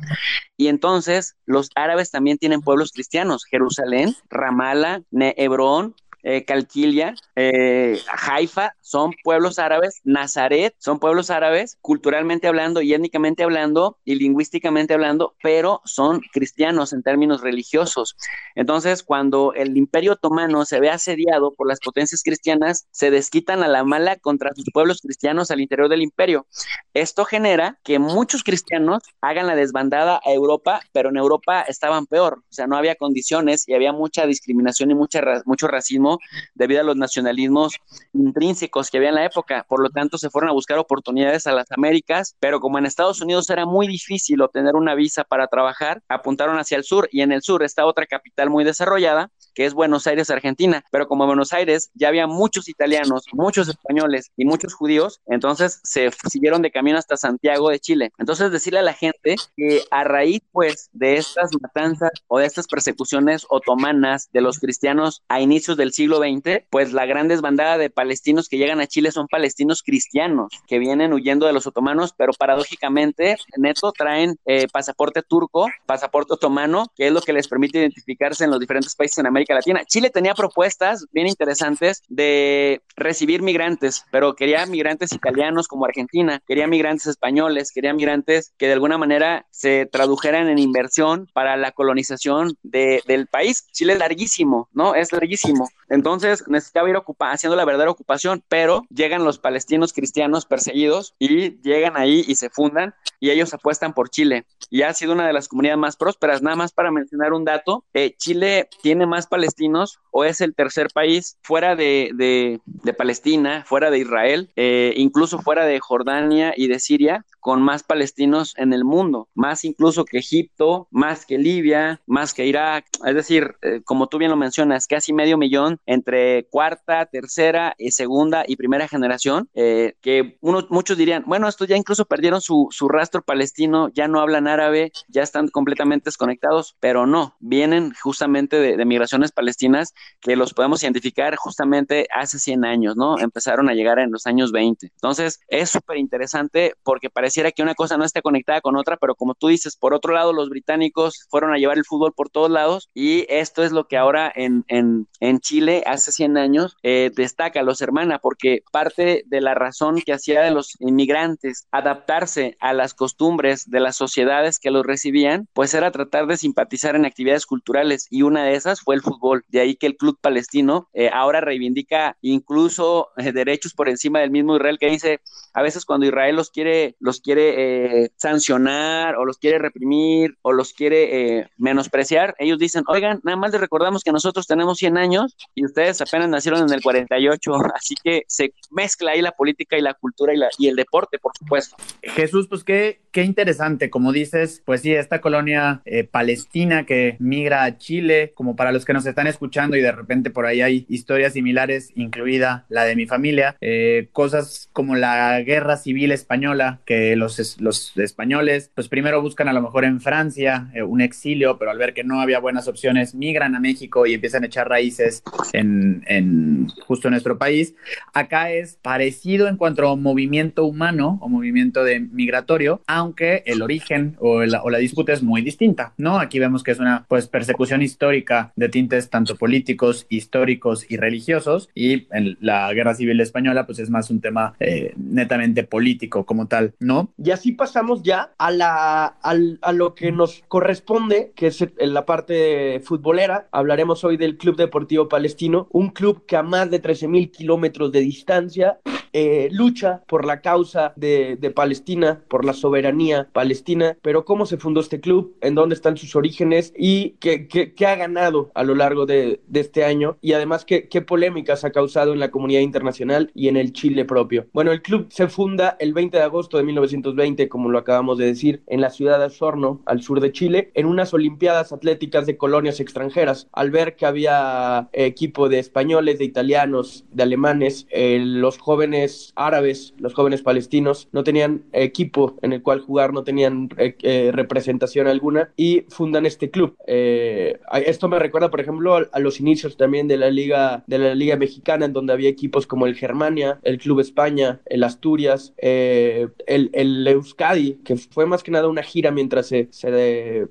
Y entonces los árabes también tienen pueblos cristianos, Jerusalén, Ramala, Hebrón, eh, Calquilia, eh, Haifa, son pueblos árabes, Nazaret, son pueblos árabes, culturalmente hablando y étnicamente hablando y lingüísticamente hablando, pero son cristianos en términos religiosos. Entonces, cuando el imperio otomano se ve asediado por las potencias cristianas, se desquitan a la mala contra sus pueblos cristianos al interior del imperio. Esto genera que muchos cristianos hagan la desbandada a Europa, pero en Europa estaban peor, o sea, no había condiciones y había mucha discriminación y mucha, mucho racismo debido a los nacionalismos intrínsecos que había en la época. Por lo tanto, se fueron a buscar oportunidades a las Américas, pero como en Estados Unidos era muy difícil obtener una visa para trabajar, apuntaron hacia el sur y en el sur está otra capital muy desarrollada que es Buenos Aires, Argentina. Pero como Buenos Aires ya había muchos italianos, muchos españoles y muchos judíos, entonces se siguieron de camino hasta Santiago de Chile. Entonces decirle a la gente que a raíz pues de estas matanzas o de estas persecuciones otomanas de los cristianos a inicios del siglo XX, pues la gran desbandada de palestinos que llegan a Chile son palestinos cristianos que vienen huyendo de los otomanos, pero paradójicamente neto traen eh, pasaporte turco, pasaporte otomano, que es lo que les permite identificarse en los diferentes países en América Latina. Chile tenía propuestas bien interesantes de recibir migrantes, pero quería migrantes italianos como Argentina, quería migrantes españoles, quería migrantes que de alguna manera se tradujeran en inversión para la colonización del país. Chile es larguísimo, ¿no? Es larguísimo. Entonces necesitaba ir haciendo la verdadera ocupación, pero llegan los palestinos cristianos perseguidos y llegan ahí y se fundan y ellos apuestan por Chile. Y ha sido una de las comunidades más prósperas. Nada más para mencionar un dato, eh, Chile tiene más palestinos o es el tercer país fuera de, de, Palestina, fuera de Israel, eh, incluso fuera de Jordania y de Siria, con más palestinos en el mundo, más incluso que Egipto, más que Libia, más que Irak. Es decir, eh, como tú bien lo mencionas, casi medio millón entre cuarta, tercera, y segunda y primera generación, eh, que muchos dirían, bueno, estos ya incluso perdieron su, su rastro palestino, ya no hablan árabe, ya están completamente desconectados, pero no, vienen justamente de, de migraciones palestinas que los podemos identificar justamente hace 100 años, ¿no? Empezaron a llegar en los años 20. Entonces, es súper interesante porque pareciera que una cosa no esté conectada con otra, pero como tú dices, por otro lado, los británicos fueron a llevar el fútbol por todos lados y esto es lo que ahora en, en, en Chile, hace 100 años, eh, destaca los hermana, porque parte de la razón que hacía de los inmigrantes adaptarse a las costumbres de las sociedades que los recibían, pues era tratar de simpatizar en actividades culturales y una de esas fue el fútbol. De ahí que el club palestino eh, ahora reivindica incluso eh, derechos por encima del mismo Israel que dice a veces cuando Israel los quiere los quiere eh, sancionar o los quiere reprimir o los quiere menospreciar ellos dicen oigan nada más les recordamos que nosotros tenemos 100 años y ustedes apenas nacieron en el 48 así que se mezcla ahí la política y la cultura y, la, y el deporte por supuesto Jesús pues qué qué interesante como dices pues sí esta colonia palestina que migra a Chile como para los que nos están escuchando y de repente por ahí hay historias similares, incluida la de mi familia, eh, cosas como la guerra civil española, que los, los españoles, pues primero buscan a lo mejor en Francia eh, un exilio, pero al ver que no había buenas opciones, migran a México y empiezan a echar raíces en, en justo en nuestro país. Acá es parecido en cuanto a movimiento humano o movimiento de migratorio, aunque el origen o la, o la disputa es muy distinta, ¿no? Aquí vemos que es una pues persecución histórica de tintes tanto políticos, históricos y religiosos, y en la guerra civil española, pues es más un tema eh, netamente político como tal, ¿no? Y así pasamos ya a, la, a, lo que nos corresponde, que es en la parte futbolera. Hablaremos hoy del Club Deportivo Palestino, un club que a más de 13 mil kilómetros de distancia eh, lucha por la causa de, de, Palestina, por la soberanía palestina, pero cómo se fundó este club, en dónde están sus orígenes y qué, qué, qué ha ganado a lo largo de, de este año y además qué, qué, polémicas ha causado en la comunidad internacional y en el Chile propio. Bueno, el club se funda el 20 de agosto de 1920, como lo acabamos de decir, en la ciudad de Osorno, al sur de Chile, en unas Olimpiadas Atléticas de colonias extranjeras. Al ver que había equipo de españoles, de italianos, de alemanes, eh, los jóvenes árabes, los jóvenes palestinos, no tenían equipo en el cual jugar, no tenían eh, eh, representación alguna y fundan este club. Eh, esto me recuerda, por ejemplo, a, a, los inicios también de la liga de la liga mexicana, en donde había equipos como el Germania, el Club España, el Asturias, el, el, Euskadi, que fue más que nada una gira mientras se,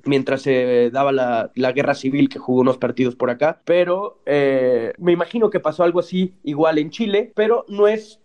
mientras se daba la, la, guerra civil, que jugó unos partidos por acá, pero me imagino que pasó algo así igual en Chile, pero no es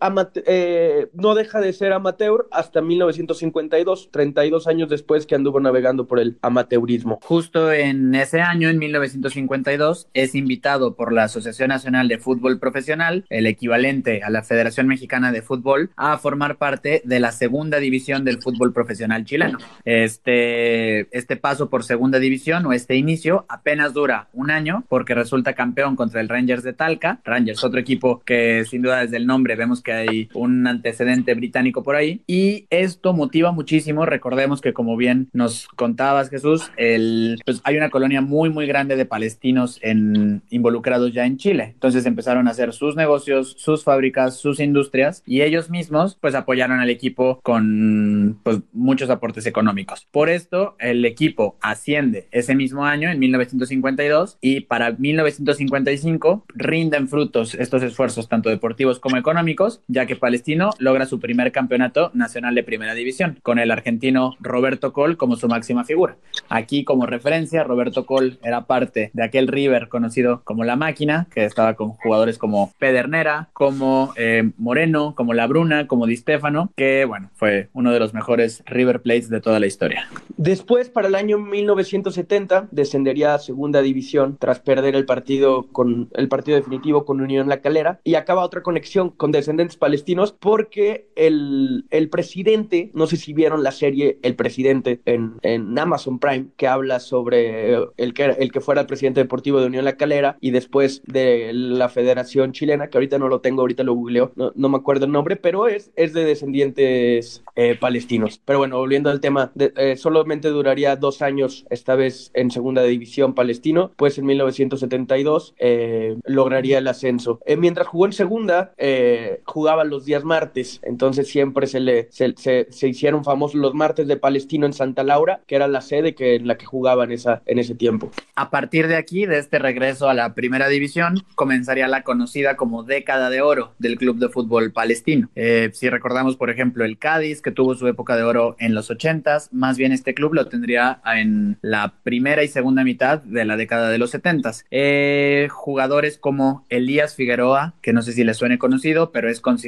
eh, no deja de ser amateur hasta 1952, 32 años después que anduvo navegando por el amateurismo. Justo en ese año, en 1952, es invitado por la Asociación Nacional de Fútbol Profesional, el equivalente a la Federación Mexicana de Fútbol, a formar parte de la segunda división del fútbol profesional chileno. Este, este paso por segunda división o este inicio apenas dura un año porque resulta campeón contra el Rangers de Talca. Rangers, otro equipo que sin duda desde el nombre vemos que hay un antecedente británico por ahí. Y esto motiva muchísimo. Recordemos que, como bien nos contabas, Jesús, el, pues hay una colonia muy, muy grande de palestinos en, involucrados ya en Chile. Entonces empezaron a hacer sus negocios, sus fábricas, sus industrias y ellos mismos pues apoyaron al equipo con pues, muchos aportes económicos. Por esto, el equipo asciende ese mismo año, en 1952, y para 1955 rinden frutos estos esfuerzos tanto deportivos como económicos, ya que Palestino logra su primer campeonato nacional de primera división, con el argentino Roberto Col como su máxima figura. Aquí como referencia, Roberto Col era parte de aquel River conocido como La Máquina, que estaba con jugadores como Pedernera, como eh, Moreno, como La Bruna, como Di Stefano, que bueno, fue uno de los mejores River Plates de toda la historia. Después, para el año 1970, descendería a segunda división tras perder el partido con el partido definitivo con Unión La Calera y acaba otra conexión con descendentes palestinos porque el, el presidente, no sé si vieron la serie El Presidente en, en Amazon Prime, que habla sobre el que, el que fuera el presidente deportivo de Unión La Calera y después de la Federación Chilena, que ahorita no lo tengo, ahorita lo googleo, no, no me acuerdo el nombre, pero es, es de descendientes eh, palestinos. Pero bueno, volviendo al tema, eh, solamente duraría dos años, esta vez en segunda división palestino, pues en 1972 eh, lograría el ascenso. Mientras jugó en segunda, eh, los días martes, entonces siempre se le se, se, se, hicieron famosos los martes de Palestino en Santa Laura, que era la sede que, en la que jugaba en, esa, en ese tiempo. A partir de aquí, de este regreso a la primera división, comenzaría la conocida como década de oro del club de fútbol palestino. Eh, si recordamos, por ejemplo, el Cádiz, que tuvo su época de oro en los 80s, más bien este club lo tendría en la primera y segunda mitad de la década de los 70s. Eh, jugadores como Elías Figueroa, que no sé si le suene conocido, pero es considerado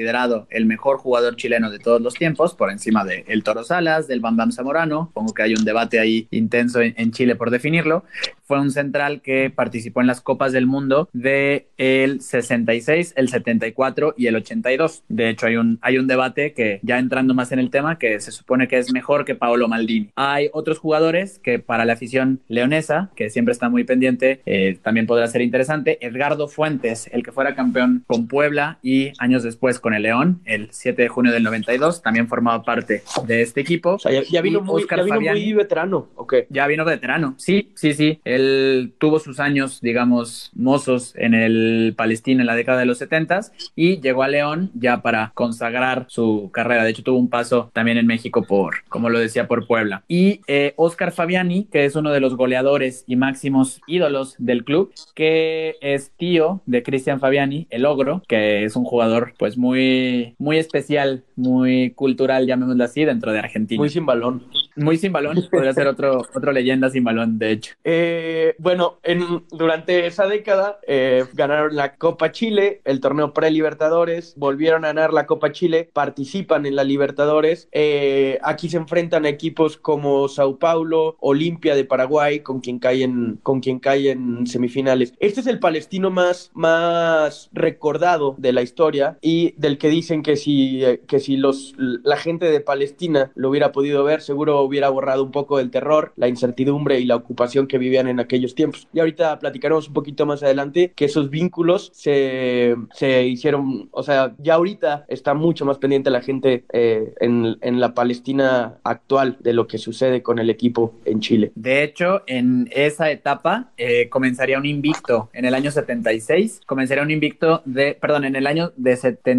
el mejor jugador chileno de todos los tiempos, por encima de El Toro Salas, del Bam Bam Zamorano, pongo que hay un debate ahí intenso en, en Chile por definirlo, fue un central que participó en las Copas del Mundo de el 66, el 74 y el 82. De hecho, hay un, hay un debate que ya entrando más en el tema, que se supone que es mejor que Paolo Maldini. Hay otros jugadores que para la afición leonesa, que siempre está muy pendiente, eh, también podrá ser interesante. Edgardo Fuentes, el que fuera campeón con Puebla y años después con el León, el 7 de junio del 92, también formaba parte de este equipo. O sea, ya, ya vino, muy, ya vino muy veterano. Okay. Ya vino veterano, sí, sí, sí. Él tuvo sus años, digamos, mozos en el Palestina en la década de los 70 y llegó a León ya para consagrar su carrera. De hecho, tuvo un paso también en México por, como lo decía, por Puebla. Y eh, Oscar Fabiani, que es uno de los goleadores y máximos ídolos del club, que es tío de Cristian Fabiani, el ogro, que es un jugador pues muy, muy especial, muy cultural, llamémoslo así, dentro de Argentina. Muy sin balón. Muy sin balón, podría ser otro, otro leyenda sin balón, de hecho. Eh, bueno, en, durante esa década eh, ganaron la Copa Chile, el torneo pre-Libertadores, volvieron a ganar la Copa Chile, participan en la Libertadores. Eh, aquí se enfrentan a equipos como Sao Paulo, Olimpia de Paraguay, con quien caen, con quien caen semifinales. Este es el palestino más, más recordado de la historia y del que dicen que si, que si los, la gente de Palestina lo hubiera podido ver, seguro hubiera borrado un poco del terror, la incertidumbre y la ocupación que vivían en aquellos tiempos. Y ahorita platicaremos un poquito más adelante que esos vínculos se, se hicieron, o sea, ya ahorita está mucho más pendiente la gente eh, en, en, la Palestina actual de lo que sucede con el equipo en Chile. De hecho, en esa etapa eh, comenzaría un invicto en el año 76, comenzaría un invicto de, perdón, en el año de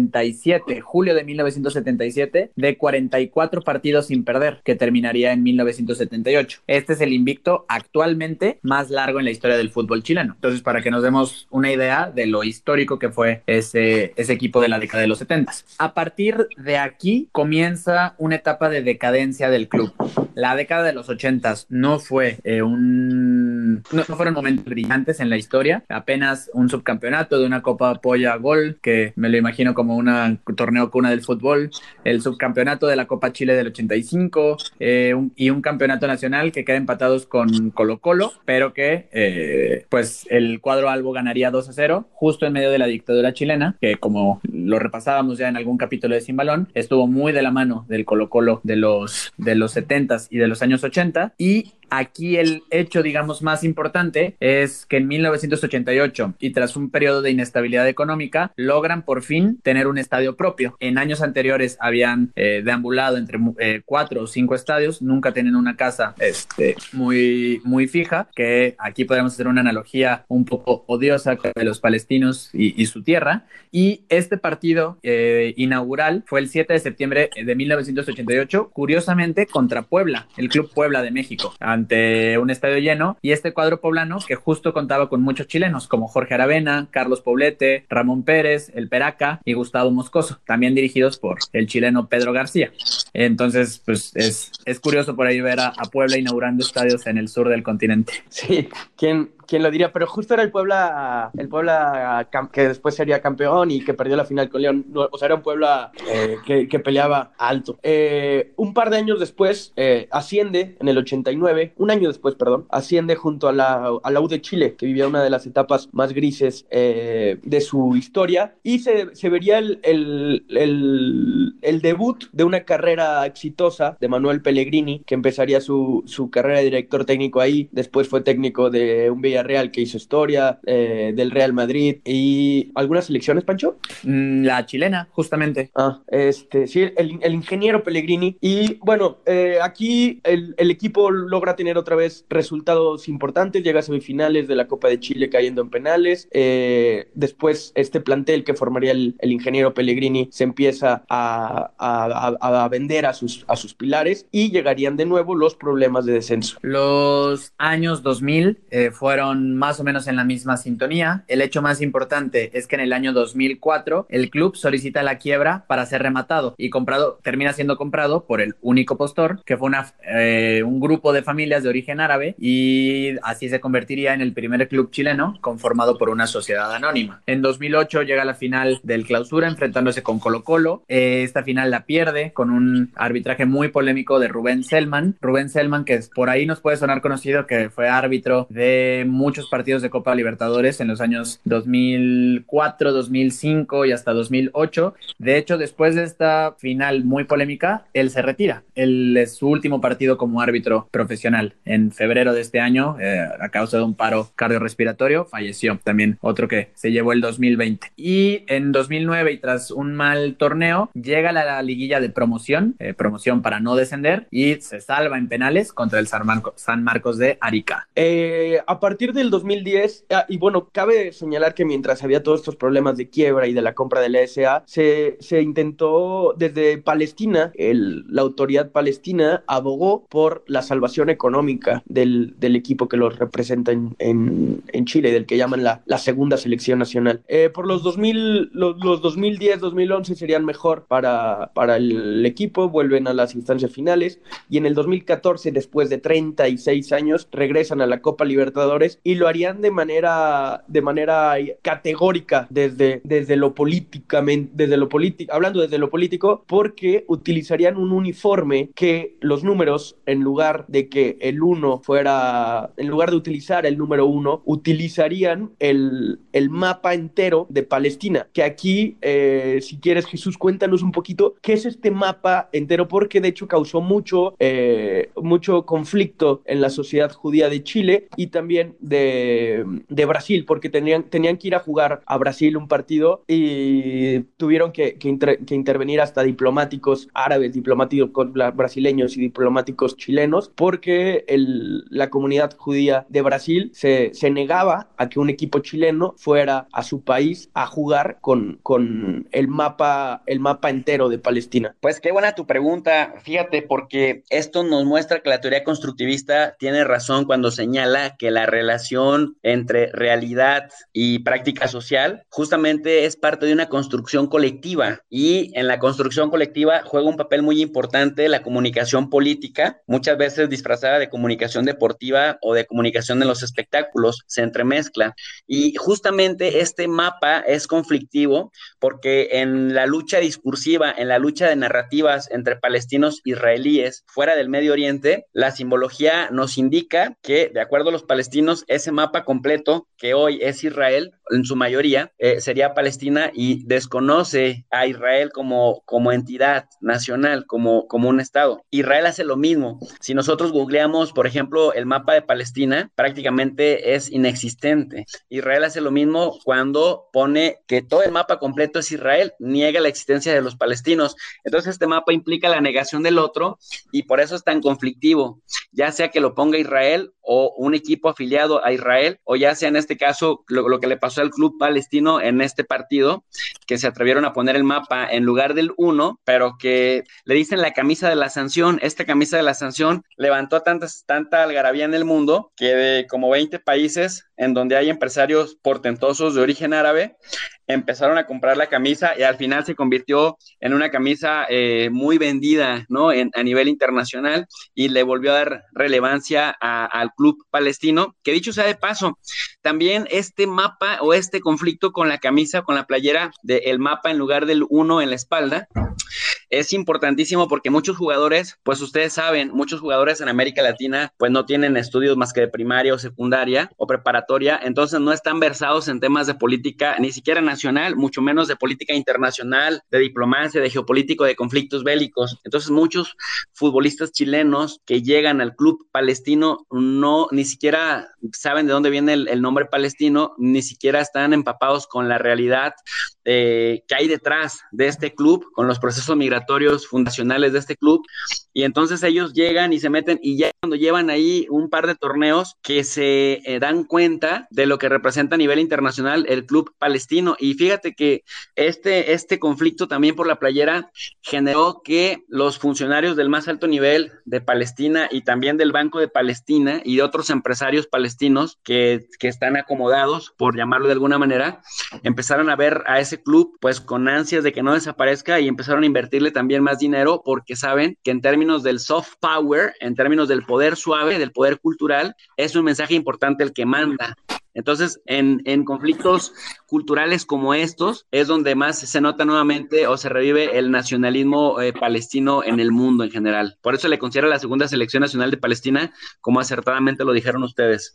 77, julio de 1977, de 44 partidos sin perder, que terminaría en 1978. Este es el invicto actualmente más largo en la historia del fútbol chileno. Entonces, para que nos demos una idea de lo histórico que fue ese, ese equipo de la década de los 70. A partir de aquí comienza una etapa de decadencia del club. La década de los 80 no fue eh, un... No, fueron momentos brillantes en la historia. Apenas un subcampeonato de una Copa Polla Gol, que me lo imagino como un torneo cuna del fútbol. El subcampeonato de la Copa Chile del 85 eh, un, y un campeonato nacional que queda empatados con Colo Colo, pero que eh, pues el cuadro albo ganaría 2 a 0 justo en medio de la dictadura chilena, que como lo repasábamos ya en algún capítulo de Sin Balón, estuvo muy de la mano del Colo Colo de los, de los 70s y de los años 80 y Aquí el hecho, digamos, más importante es que en 1988 y tras un periodo de inestabilidad económica, logran por fin tener un estadio propio. En años anteriores habían eh, deambulado entre eh, cuatro o cinco estadios, nunca tienen una casa este, muy, muy fija, que aquí podemos hacer una analogía un poco odiosa de los palestinos y, su tierra. Y este partido eh, inaugural fue el 7 de septiembre de 1988, curiosamente contra Puebla, el Club Puebla de México ante un estadio lleno y este cuadro poblano que justo contaba con muchos chilenos como Jorge Aravena, Carlos Poblete, Ramón Pérez, El Peraca y Gustavo Moscoso, también dirigidos por el chileno Pedro García. Entonces, pues es, es curioso por ahí ver a, a Puebla inaugurando estadios en el sur del continente. Sí, ¿quién, quién lo diría, pero justo era el Puebla, el Puebla que después sería campeón y que perdió la final con León. O sea, era un Puebla eh, que, peleaba alto. Eh, un par de años después eh, asciende, en el 89, un año después, perdón, asciende junto a la, a la U de Chile, que vivía una de las etapas más grises de su historia, y se, se vería el, el, el, el, debut de una carrera exitosa de Manuel Pellegrini, que empezaría su, su carrera de director técnico ahí, después fue técnico de un Villa Real que hizo historia, eh, del Real Madrid y algunas selecciones, Pancho. Mm, la chilena, justamente. Ah, este, sí, el, el ingeniero Pellegrini. Y bueno, eh, aquí el, el, equipo logra tener otra vez resultados importantes, llega a semifinales de la Copa de Chile cayendo en penales. Eh, después este plantel que formaría el, el ingeniero Pellegrini se empieza a, a, a, vender a sus, a sus pilares y llegarían de nuevo los problemas de descenso. Los años 2000 fueron más o menos en la misma sintonía. El hecho más importante es que en el año 2004 el club solicita la quiebra para ser rematado y comprado, termina siendo comprado por el único postor, que fue una, eh, un grupo de familias de origen árabe y así se convertiría en el primer club chileno conformado por una sociedad anónima. En 2008 llega la final del clausura enfrentándose con Colo Colo. Eh, esta final la pierde con un arbitraje muy polémico de Rubén Selman. Rubén Selman que por ahí nos puede sonar conocido que fue árbitro de muchos partidos de Copa Libertadores en los años 2004, 2005 y hasta 2008. De hecho, después de esta final muy polémica, él se retira. Él es su último partido como árbitro profesional. En febrero de este año, eh, a causa de un paro cardiorrespiratorio, falleció. También otro que se llevó el 2020. Y en 2009, y tras un mal torneo, llega la, la liguilla de promoción, eh, promoción para no descender, y se salva en penales contra el San, Marco, San Marcos de Arica. Eh, a partir del 2010, ah, y bueno, cabe señalar que mientras había todos estos problemas de quiebra y de la compra de la SA, se, se intentó desde Palestina, el, la autoridad palestina abogó por la salvación económica del, del equipo que los representa en, en, en, Chile, del que llaman la, la segunda selección nacional. Eh, por los 2000, los, los 2010, 2011 serían mejor para, para el equipo, vuelven a las instancias finales y en el 2014, después de 36 años, regresan a la Copa Libertadores y lo harían de manera, de manera categórica desde, desde lo políticamente, desde lo político, hablando desde lo político, porque utilizarían un uniforme que los números, en lugar de que el 1 fuera, en lugar de utilizar el número 1, utilizarían el, el, mapa entero de Palestina, que aquí, eh, si quieres Jesús, cuéntanos un poquito qué es este mapa entero, porque de hecho causó mucho, eh, mucho conflicto en la sociedad judía de Chile y también de, de, Brasil, porque tenían, tenían que ir a jugar a Brasil un partido y tuvieron que, que, inter, que intervenir hasta diplomáticos árabes, diplomáticos brasileños y diplomáticos chilenos, porque el, la comunidad judía de Brasil se, se, negaba a que un equipo chileno fuera a su país a jugar con, con el, mapa, el mapa entero de Palestina. Pues qué buena tu pregunta, fíjate, porque esto nos muestra que la teoría constructivista tiene razón cuando señala que la relación entre realidad y práctica social justamente es parte de una construcción colectiva. Y en la construcción colectiva juega un papel muy importante la comunicación política, muchas veces disfrazada de comunicación deportiva o de comunicación de los espectáculos, se entremezcla. Y justamente este mapa es conflictivo porque en la lucha discursiva, en la lucha de narrativas entre palestinos e israelíes fuera del Medio Oriente, la simbología nos indica que de acuerdo a los palestinos ese mapa completo que hoy es Israel, en su mayoría, eh, sería Palestina y desconoce a Israel como, como entidad nacional, como, como un Estado. Israel hace lo mismo. Si nosotros googleamos, por ejemplo, el mapa de Palestina, prácticamente es inexistente. Israel hace lo mismo cuando pone que todo el mapa completo es Israel, niega la existencia de los palestinos. Entonces este mapa implica la negación del otro y por eso es tan conflictivo, ya sea que lo ponga Israel o un equipo afiliado a Israel, o ya sea en este caso lo, que le pasó al club palestino en este partido, que se atrevieron a poner el mapa en lugar del uno, pero que le dicen la camisa de la sanción. Esta camisa de la sanción levantó tantas, tanta algarabía en el mundo que de como 20 países en donde hay empresarios portentosos de origen árabe, empezaron a comprar la camisa y al final se convirtió en una camisa eh, muy vendida, ¿no? a nivel internacional y le volvió a dar relevancia al club palestino, que dicho sea de paso, también este mapa o este conflicto con la camisa, con la playera del mapa en lugar del uno en la espalda, es importantísimo porque muchos jugadores, pues ustedes saben, muchos jugadores en América Latina pues no tienen estudios más que de primaria o secundaria o preparatoria, entonces no están versados en temas de política ni siquiera nacional, mucho menos de política internacional, de diplomacia, de geopolítico, de conflictos bélicos. Entonces muchos futbolistas chilenos que llegan al club palestino no ni siquiera saben de dónde viene el, nombre palestino, ni siquiera están empapados con la realidad eh, que hay detrás de este club, con los procesos migratorios fundacionales de este club. Y entonces ellos llegan y se meten y ya cuando llevan ahí un par de torneos que se eh, dan cuenta de lo que representa a nivel internacional el club palestino. Y fíjate que este, este conflicto también por la playera generó que los funcionarios del más alto nivel de Palestina y también del Banco de Palestina y de otros empresarios palestinos que, que están acomodados, por llamarlo de alguna manera, empezaron a ver a ese club pues con ansias de que no desaparezca y empezaron a invertirle también más dinero porque saben que en términos del soft power, en términos del poder suave, del poder cultural, es un mensaje importante el que manda. Entonces, en, en, conflictos culturales como estos es donde más se nota nuevamente o se revive el nacionalismo eh, palestino en el mundo en general. Por eso le considero la segunda selección nacional de Palestina, como acertadamente lo dijeron ustedes.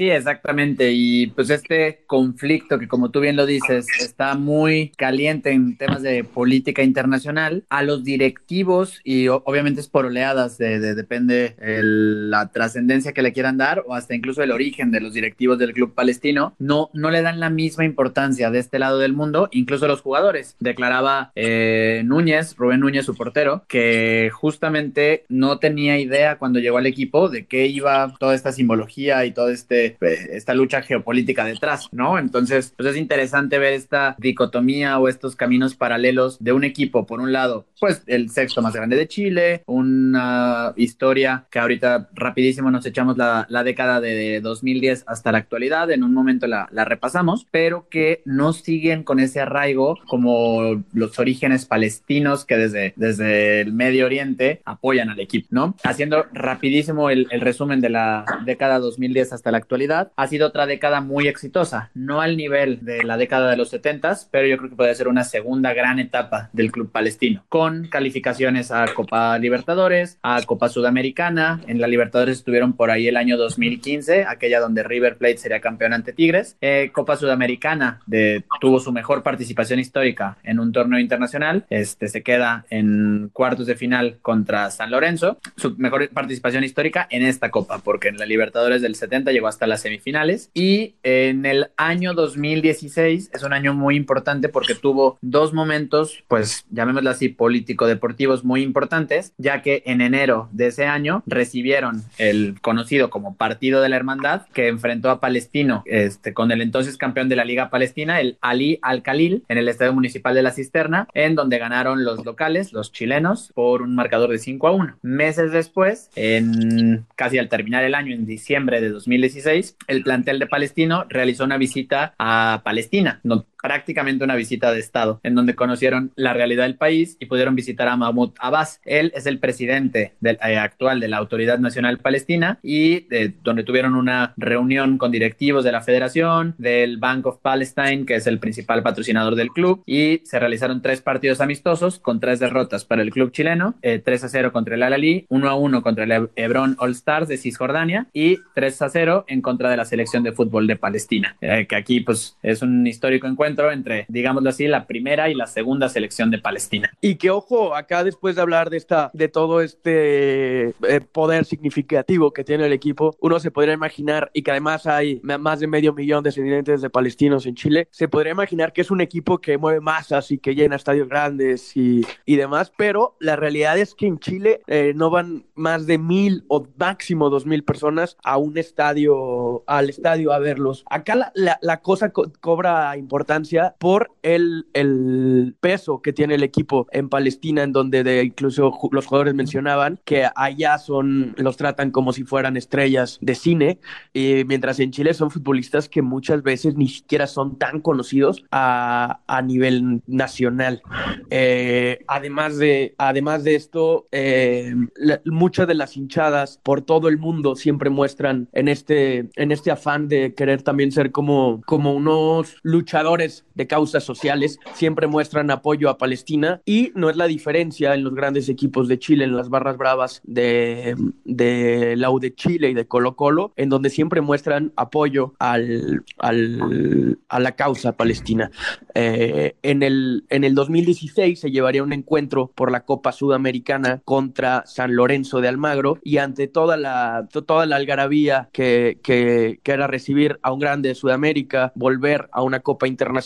Sí, exactamente. Y pues este conflicto que como tú bien lo dices, está muy caliente en temas de política internacional, a los directivos, y obviamente es por oleadas, de, depende la trascendencia que le quieran dar o hasta incluso el origen de los directivos del club palestino, no, no le dan la misma importancia de este lado del mundo, incluso los jugadores. Declaraba eh, Núñez, Rubén Núñez, su portero, que justamente no tenía idea cuando llegó al equipo de qué iba toda esta simbología y todo este esta lucha geopolítica detrás, ¿no? Entonces, pues es interesante ver esta dicotomía o estos caminos paralelos de un equipo, por un lado, pues el sexto más grande de Chile, una historia que ahorita rapidísimo nos echamos la, década de 2010 hasta la actualidad, en un momento la, la repasamos, pero que no siguen con ese arraigo como los orígenes palestinos que desde, desde el Medio Oriente apoyan al equipo, ¿no? Haciendo rapidísimo el, el resumen de la década 2010 hasta la actualidad ha sido otra década muy exitosa, no al nivel de la década de los 70, pero yo creo que puede ser una segunda gran etapa del club palestino, con calificaciones a Copa Libertadores, a Copa Sudamericana, en la Libertadores estuvieron por ahí el año 2015, aquella donde River Plate sería campeón ante Tigres, eh, Copa Sudamericana de, tuvo su mejor participación histórica en un torneo internacional, este se queda en cuartos de final contra San Lorenzo, su mejor participación histórica en esta copa, porque en la Libertadores del 70 llegó hasta las semifinales. Y en el año 2016 es un año muy importante porque tuvo dos momentos, pues llamémoslo así, político-deportivos muy importantes, ya que en enero de ese año recibieron el conocido como Partido de la Hermandad, que enfrentó a Palestino este, con el entonces campeón de la Liga Palestina, el Ali Al-Khalil, en el Estadio Municipal de la Cisterna, en donde ganaron los locales, los chilenos, por un marcador de 5 a 1. Meses después, en casi al terminar el año, en diciembre de 2016, el plantel de Palestino realizó una visita a Palestina, prácticamente una visita de Estado, en donde conocieron la realidad del país y pudieron visitar a Mahmoud Abbas. Él es el presidente del, eh, actual de la Autoridad Nacional Palestina y de, donde tuvieron una reunión con directivos de la federación, del Bank of Palestine, que es el principal patrocinador del club, y se realizaron tres partidos amistosos con tres derrotas para el club chileno, 3 eh, a 0 contra el Al-Ali, 1 a 1 contra el Hebron All Stars de Cisjordania y 3 a 0 en contra de la selección de fútbol de Palestina, eh, que aquí pues es un histórico encuentro entre, digámoslo así, la primera y la segunda selección de Palestina. Y que ojo, acá después de hablar de esta, de todo este eh, poder significativo que tiene el equipo, uno se podría imaginar, y que además hay más de medio millón de descendientes de palestinos en Chile, se podría imaginar que es un equipo que mueve masas y que llena estadios grandes y, y demás, pero la realidad es que en Chile eh, no van más de mil o máximo dos mil personas a un estadio, al estadio a verlos. Acá la, la, la cosa co cobra importancia por el, el peso que tiene el equipo en Palestina, en donde de, incluso los jugadores mencionaban que allá son, los tratan como si fueran estrellas de cine, y mientras en Chile son futbolistas que muchas veces ni siquiera son tan conocidos a, a nivel nacional. Eh, además, de, además de esto, eh, la, muchas de las hinchadas por todo el mundo siempre muestran en este, en este afán de querer también ser como, como unos luchadores de causas sociales, siempre muestran apoyo a Palestina y no es la diferencia en los grandes equipos de Chile, en las barras bravas de, de la U de Chile y de Colo Colo, en donde siempre muestran apoyo al, al, a la causa palestina. Eh, en, el, en el 2016 se llevaría un encuentro por la Copa Sudamericana contra San Lorenzo de Almagro y ante toda la, toda la algarabía que, que, que era recibir a un grande de Sudamérica, volver a una Copa Internacional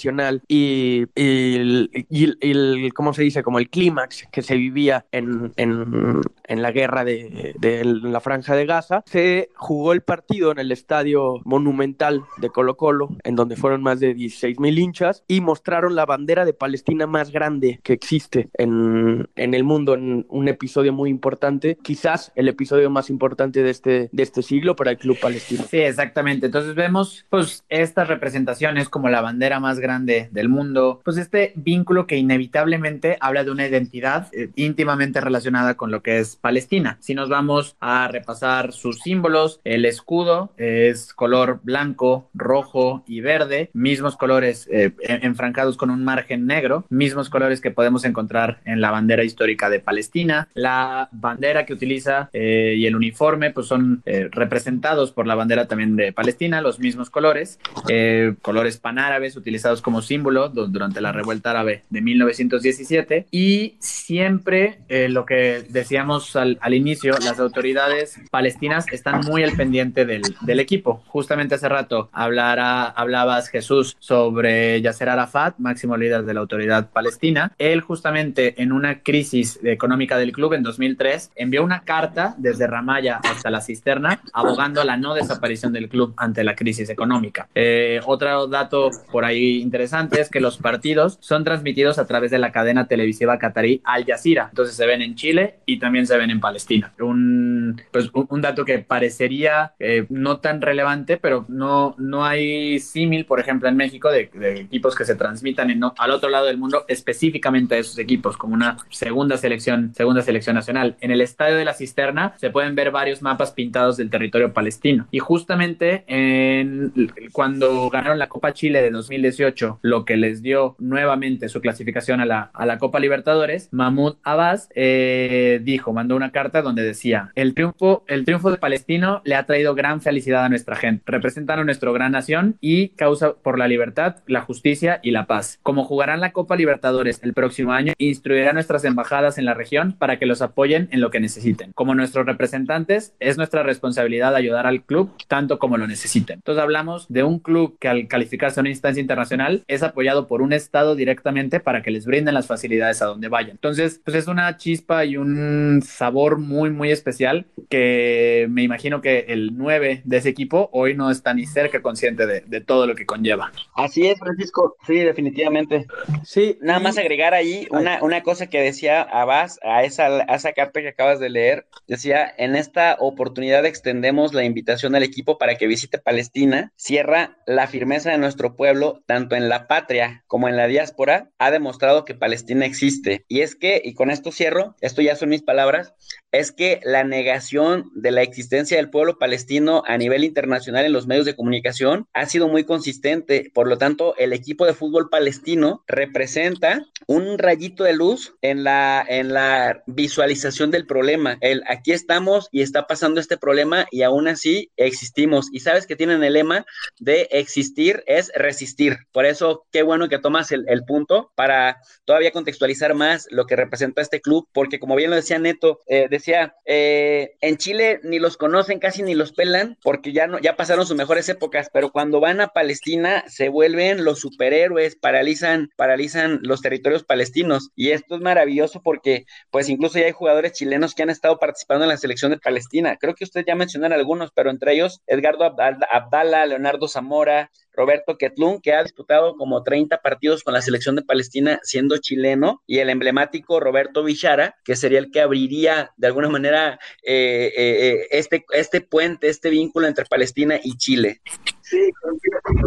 y, y, y, y el, ¿cómo se dice? Como el clímax que se vivía en, en, en la guerra de, de, la Franja de Gaza, se jugó el partido en el estadio monumental de Colo Colo, en donde fueron más de 16 mil hinchas y mostraron la bandera de Palestina más grande que existe en, en, el mundo, en un episodio muy importante, quizás el episodio más importante de este, de este siglo para el club palestino. Sí, exactamente. Entonces vemos pues estas representaciones como la bandera más grande del mundo, pues este vínculo que inevitablemente habla de una identidad eh, íntimamente relacionada con lo que es Palestina. Si nos vamos a repasar sus símbolos, el escudo es color blanco, rojo y verde, mismos colores eh, enfrancados con un margen negro, mismos colores que podemos encontrar en la bandera histórica de Palestina. La bandera que utiliza eh, y el uniforme pues son eh, representados por la bandera también de Palestina, los mismos colores, eh, colores panárabes utilizados como símbolo durante la revuelta árabe de 1917 y siempre eh, lo que decíamos al, al, inicio, las autoridades palestinas están muy al pendiente del, del equipo. Justamente hace rato hablara, hablabas Jesús sobre Yasser Arafat, máximo líder de la autoridad palestina. Él justamente en una crisis económica del club en 2003 envió una carta desde Ramaya hasta la cisterna abogando a la no desaparición del club ante la crisis económica. Eh, otro dato por ahí interesante es que los partidos son transmitidos a través de la cadena televisiva catarí Al Jazeera. Entonces se ven en Chile y también se ven en Palestina. Un, pues, un dato que parecería eh, no tan relevante, pero no, no hay símil, por ejemplo, en México de, de equipos que se transmitan en, no, al otro lado del mundo específicamente de esos equipos, como una segunda selección, segunda selección nacional. En el estadio de la cisterna se pueden ver varios mapas pintados del territorio palestino. Y justamente en, cuando ganaron la Copa Chile de 2018, lo que les dio nuevamente su clasificación a la, a la Copa Libertadores, Mahmoud Abbas eh, dijo, mandó una carta donde decía, el triunfo, el triunfo de Palestino le ha traído gran felicidad a nuestra gente, representan a nuestra gran nación y causa por la libertad, la justicia y la paz. Como jugarán la Copa Libertadores el próximo año, instruirá nuestras embajadas en la región para que los apoyen en lo que necesiten. Como nuestros representantes, es nuestra responsabilidad ayudar al club tanto como lo necesiten. Entonces hablamos de un club que al calificarse a una instancia internacional es apoyado por un estado directamente para que les brinden las facilidades a donde vayan. Entonces, pues es una chispa y un sabor muy, muy especial que me imagino que el 9 de ese equipo hoy no está ni cerca consciente de, de todo lo que conlleva. Así es, Francisco. Sí, definitivamente. Sí. Nada más agregar ahí una, una cosa que decía Abbas a esa, a esa carta que acabas de leer. Decía, en esta oportunidad extendemos la invitación al equipo para que visite Palestina. Cierra la firmeza de nuestro pueblo, tan tanto en la patria como en la diáspora, ha demostrado que Palestina existe. Y es que, y con esto cierro, esto ya son mis palabras, es que la negación de la existencia del pueblo palestino a nivel internacional en los medios de comunicación ha sido muy consistente. Por lo tanto, el equipo de fútbol palestino representa un rayito de luz en la, en la visualización del problema. El aquí estamos y está pasando este problema y aún así existimos. Y sabes que tienen el lema de existir es resistir. Por eso, qué bueno que tomas el, el punto para todavía contextualizar más lo que representa este club, porque como bien lo decía Neto, eh, decía, eh, en Chile ni los conocen, casi ni los pelan, porque ya, no, ya pasaron sus mejores épocas, pero cuando van a Palestina se vuelven los superhéroes, paralizan, paralizan los territorios palestinos. Y esto es maravilloso porque, pues, incluso ya hay jugadores chilenos que han estado participando en la selección de Palestina. Creo que ustedes ya mencionaron algunos, pero entre ellos Edgardo Abdala, Leonardo Zamora, Roberto Ketlun, que ha disputado como 30 partidos con la selección de Palestina siendo chileno, y el emblemático Roberto Villara, que sería el que abriría de alguna manera eh, eh, eh, este, este puente, este vínculo entre Palestina y Chile.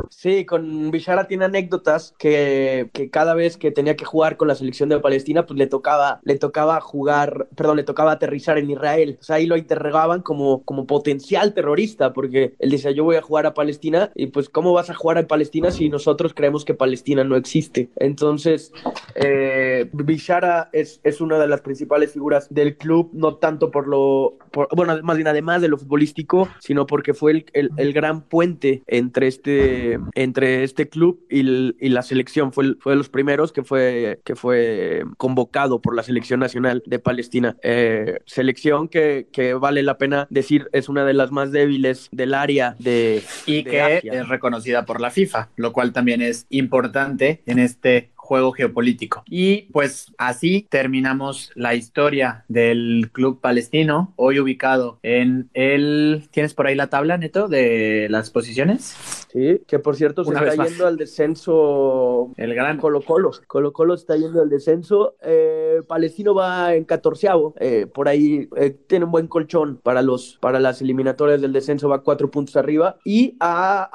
Sí, con, Bishara tiene anécdotas que, que, cada vez que tenía que jugar con la selección de Palestina, pues le tocaba, le tocaba jugar, perdón, le tocaba aterrizar en Israel. O sea, ahí lo interrogaban como, como potencial terrorista, porque él decía, yo voy a jugar a Palestina, y pues, ¿cómo vas a jugar a Palestina si nosotros creemos que Palestina no existe? Entonces, eh, Bishara es, es una de las principales figuras del club, no tanto por lo, por, bueno, más bien además de lo futbolístico, sino porque fue el, el, el gran puente entre este, entre este club y, y la selección. Fue, fue de los primeros que fue, que fue convocado por la selección nacional de Palestina. Eh, selección que, que, vale la pena decir es una de las más débiles del área de... Y de que Asia. es reconocida por la FIFA, lo cual también es importante en este juego geopolítico. Y pues así terminamos la historia del club palestino, hoy ubicado en el... ¿Tienes por ahí la tabla, Neto, de las posiciones? Sí, que por cierto se está yendo al descenso el gran Colo Colo. Colo Colo está yendo al descenso. Eh, Palestino va en catorceavo. Eh, por ahí eh, tiene un buen colchón para, los, para las eliminatorias del descenso, va cuatro puntos arriba. Y a,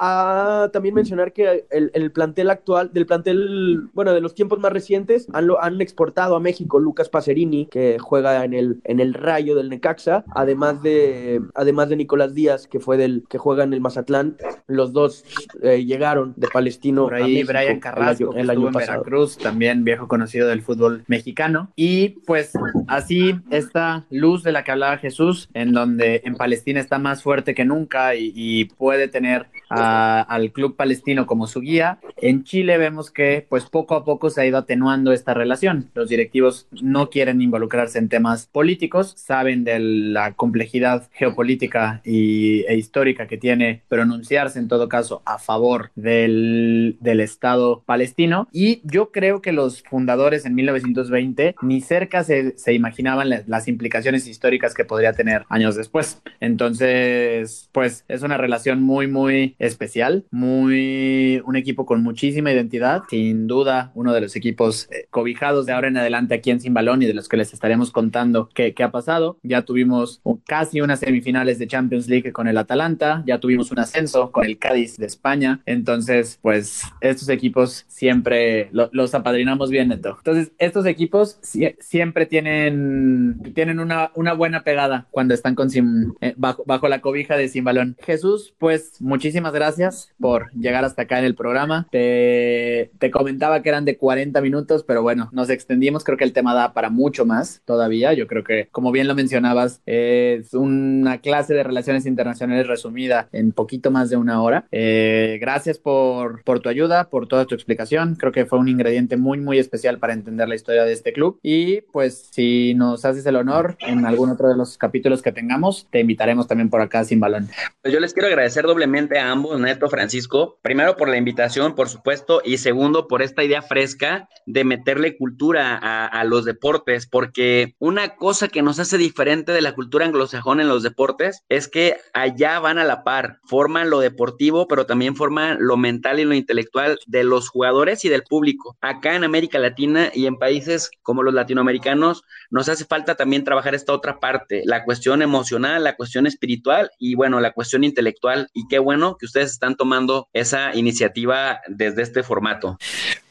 a también mencionar que el, el, plantel actual, del plantel, bueno, de los tiempos más recientes, han, lo, han exportado a México Lucas Pacerini, que juega en el, en el Rayo del Necaxa, además de, además de Nicolás Díaz, que fue del que juega en el Mazatlán. Los dos eh, llegaron de Palestino. Por ahí Brian Carrasco, el año, el año en pasado. Veracruz, también viejo conocido del fútbol mexicano. Y pues así esta luz de la que hablaba Jesús, en donde en Palestina está más fuerte que nunca y, y puede tener a, al club palestino como su guía. En Chile vemos que pues poco a poco se ha ido atenuando esta relación. Los directivos no quieren involucrarse en temas políticos, saben de la complejidad geopolítica y, e histórica que tiene pronunciarse en todo caso a favor del, del Estado palestino. Y yo creo que los fundadores en 1920 ni cerca se, se imaginaban las, las implicaciones históricas que podría tener años después. Entonces, pues es una relación muy, muy especial, muy un equipo con muchísima identidad, sin duda uno de los equipos eh, cobijados de ahora en adelante aquí en Sin Balón y de los que les estaremos contando qué, qué ha pasado. Ya tuvimos casi unas semifinales de Champions League con el Atalanta, ya tuvimos un ascenso con el Cádiz de España, entonces pues estos equipos siempre lo, los apadrinamos bien, Neto. Entonces estos equipos si, siempre tienen, tienen una, una buena pegada cuando están con Sim, eh, bajo, bajo la cobija de Sin Balón. Jesús, pues muchísimas gracias por llegar hasta acá en el programa. Te, te comentaba que eran de 40 minutos, pero bueno, nos extendimos. Creo que el tema da para mucho más todavía. Yo creo que, como bien lo mencionabas, es una clase de relaciones internacionales resumida en poquito más de una hora. Eh, gracias por, por tu ayuda, por toda tu explicación. Creo que fue un ingrediente muy, muy especial para entender la historia de este club. Y pues, si nos haces el honor en algún otro de los capítulos que tengamos, te invitaremos también por acá sin balón. Pues yo les quiero agradecer doblemente a ambos, Neto, Francisco. Primero por la invitación, por supuesto, y segundo por esta idea fresca de meterle cultura a, a, los deportes, porque una cosa que nos hace diferente de la cultura anglosajona en los deportes es que allá van a la par, forman lo deportivo, pero también forman lo mental y lo intelectual de los jugadores y del público. Acá en América Latina y en países como los latinoamericanos nos hace falta también trabajar esta otra parte, la cuestión emocional, la cuestión espiritual y bueno, la cuestión intelectual. Y qué bueno que ustedes están tomando esa iniciativa desde este formato.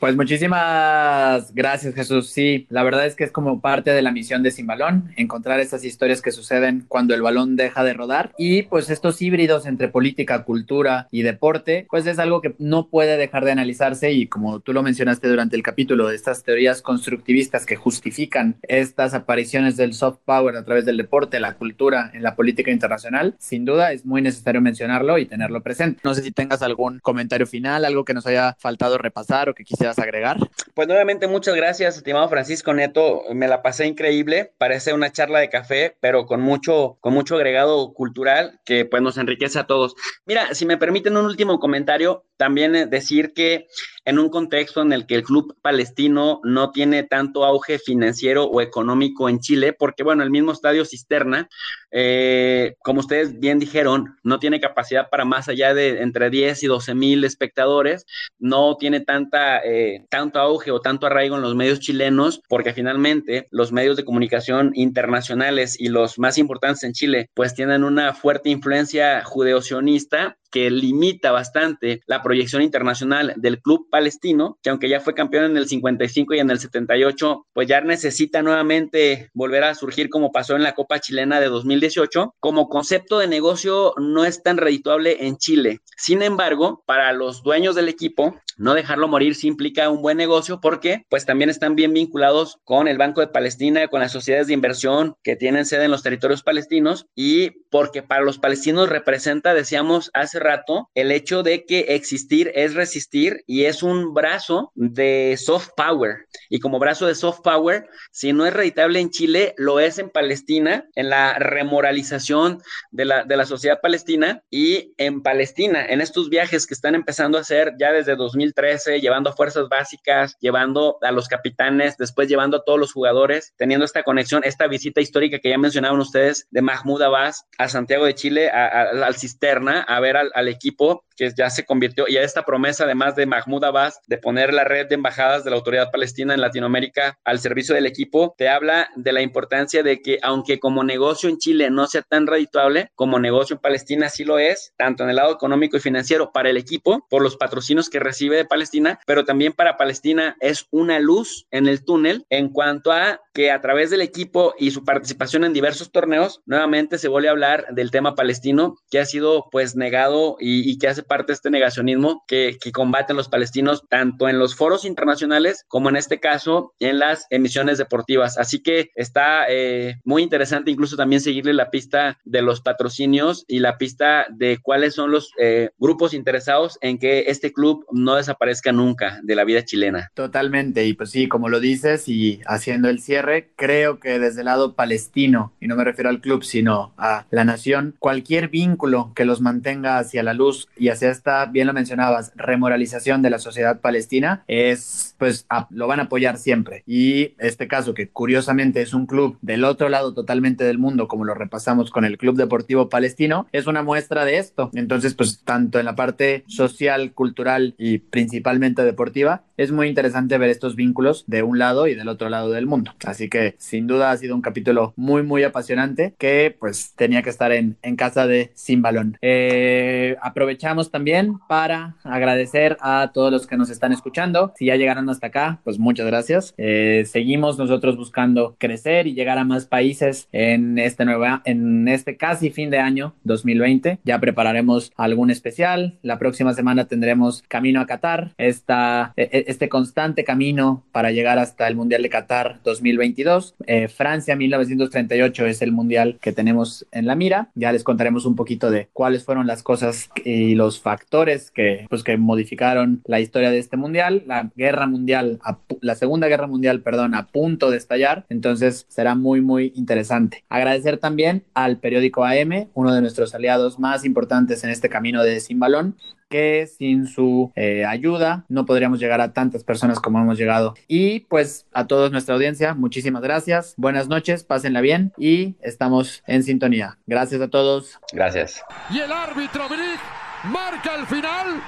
Pues muchísimas gracias, Jesús. Sí, la verdad es que es como parte de la misión de Sin Balón, encontrar esas historias que suceden cuando el balón deja de rodar y pues estos híbridos entre política, cultura y deporte, pues es algo que no puede dejar de analizarse y como tú lo mencionaste durante el capítulo, estas teorías constructivistas que justifican estas apariciones del soft power a través del deporte, la cultura en la política internacional, sin duda es muy necesario mencionarlo y tenerlo presente. No sé si tengas algún comentario final, algo que nos haya faltado repasar o que quisieras agregar? Pues nuevamente muchas gracias, estimado Francisco Neto. Me la pasé increíble. Parece una charla de café, pero con mucho, con mucho agregado cultural que pues nos enriquece a todos. Mira, si me permiten un último comentario, también decir que en un contexto en el que el club palestino no tiene tanto auge financiero o económico en Chile, porque bueno, el mismo estadio Cisterna, eh, como ustedes bien dijeron, no tiene capacidad para más allá de entre 10 y 12 mil espectadores, no tiene tanta, eh, tanto auge o tanto arraigo en los medios chilenos, porque finalmente los medios de comunicación internacionales y los más importantes en Chile, pues tienen una fuerte influencia judeocionista que limita bastante la proyección internacional del club palestino, que aunque ya fue campeón en el 55 y en el 78, pues ya necesita nuevamente volver a surgir como pasó en la Copa Chilena de 2018. Como concepto de negocio no es tan redituable en Chile. Sin embargo, para los dueños del equipo, no dejarlo morir sí implica un buen negocio porque pues también están bien vinculados con el Banco de Palestina, con las sociedades de inversión que tienen sede en los territorios palestinos y porque para los palestinos representa, decíamos hace rato, el hecho de que existir es resistir y es un brazo de soft power. Y como brazo de soft power, si no es reditable en Chile, lo es en Palestina, en la remoralización de la, de la sociedad palestina y en Palestina, en estos viajes que están empezando a hacer ya desde 2013, llevando fuerzas básicas, llevando a los capitanes, después llevando a todos los jugadores, teniendo esta conexión, esta visita histórica que ya mencionaban ustedes de Mahmoud Abbas a Santiago de Chile, al Cisterna, a ver al equipo que ya se convirtió, y a esta promesa además de Mahmoud Abbas de poner la red de embajadas de la autoridad palestina en Latinoamérica al servicio del equipo, te habla de la importancia de que aunque como negocio en Chile no sea tan redituable, como negocio en Palestina sí lo es, tanto en el lado económico y financiero para el equipo, por los patrocinios que recibe de Palestina, pero también para Palestina es una luz en el túnel en cuanto a que a través del equipo y su participación en diversos torneos, nuevamente se vuelve a hablar del tema palestino que ha sido pues negado y, y que hace parte de este negacionismo que, que, combaten los palestinos tanto en los foros internacionales como en este caso en las emisiones deportivas. Así que está eh, muy interesante incluso también seguirle la pista de los patrocinios y la pista de cuáles son los eh, grupos interesados en que este club no desaparezca nunca de la vida chilena. Totalmente, y pues sí, como lo dices y haciendo el cierre, creo que desde el lado palestino, y no me refiero al club, sino a la nación, cualquier vínculo que los mantenga hacia la luz y hacia esta, bien lo mencionabas, remoralización de la sociedad palestina, es, pues, lo van a apoyar siempre. Y este caso, que curiosamente es un club del otro lado totalmente del mundo, como lo repasamos con el Club Deportivo Palestino, es una muestra de esto. Entonces, pues, tanto en la parte social, cultural y principalmente deportiva, es muy interesante ver estos vínculos de un lado y del otro lado del mundo. Así que, sin duda, ha sido un capítulo muy, muy apasionante que, pues, tenía que estar en, en casa de Sin Balón. Eh, aprovechamos también para agradecer a todos los que nos están escuchando. Si ya llegaron hasta acá, pues muchas gracias. Eh, seguimos nosotros buscando crecer y llegar a más países en este nueva, en este casi fin de año 2020. Ya prepararemos algún especial. La próxima semana tendremos Camino a Qatar, esta, este constante camino para llegar hasta el Mundial de Qatar 2022. Eh, Francia 1938 es el mundial que tenemos en la mira. Ya les contaremos un poquito de cuáles fueron las cosas y los factores que, pues, que modificaron la historia de este mundial. La guerra mundial, la segunda guerra mundial, perdón, a punto de estallar. Entonces será muy, muy interesante. Agradecer también al periódico AM, uno de nuestros aliados más importantes en este camino de Sin Balón, que sin su eh, ayuda no podríamos llegar a tantas personas como hemos llegado. Y pues a toda nuestra audiencia, muchísimas gracias. Buenas noches, pásenla bien y estamos en sintonía. Gracias a todos. Gracias. Y el árbitro Brick marca al final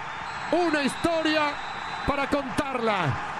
una historia para contarla.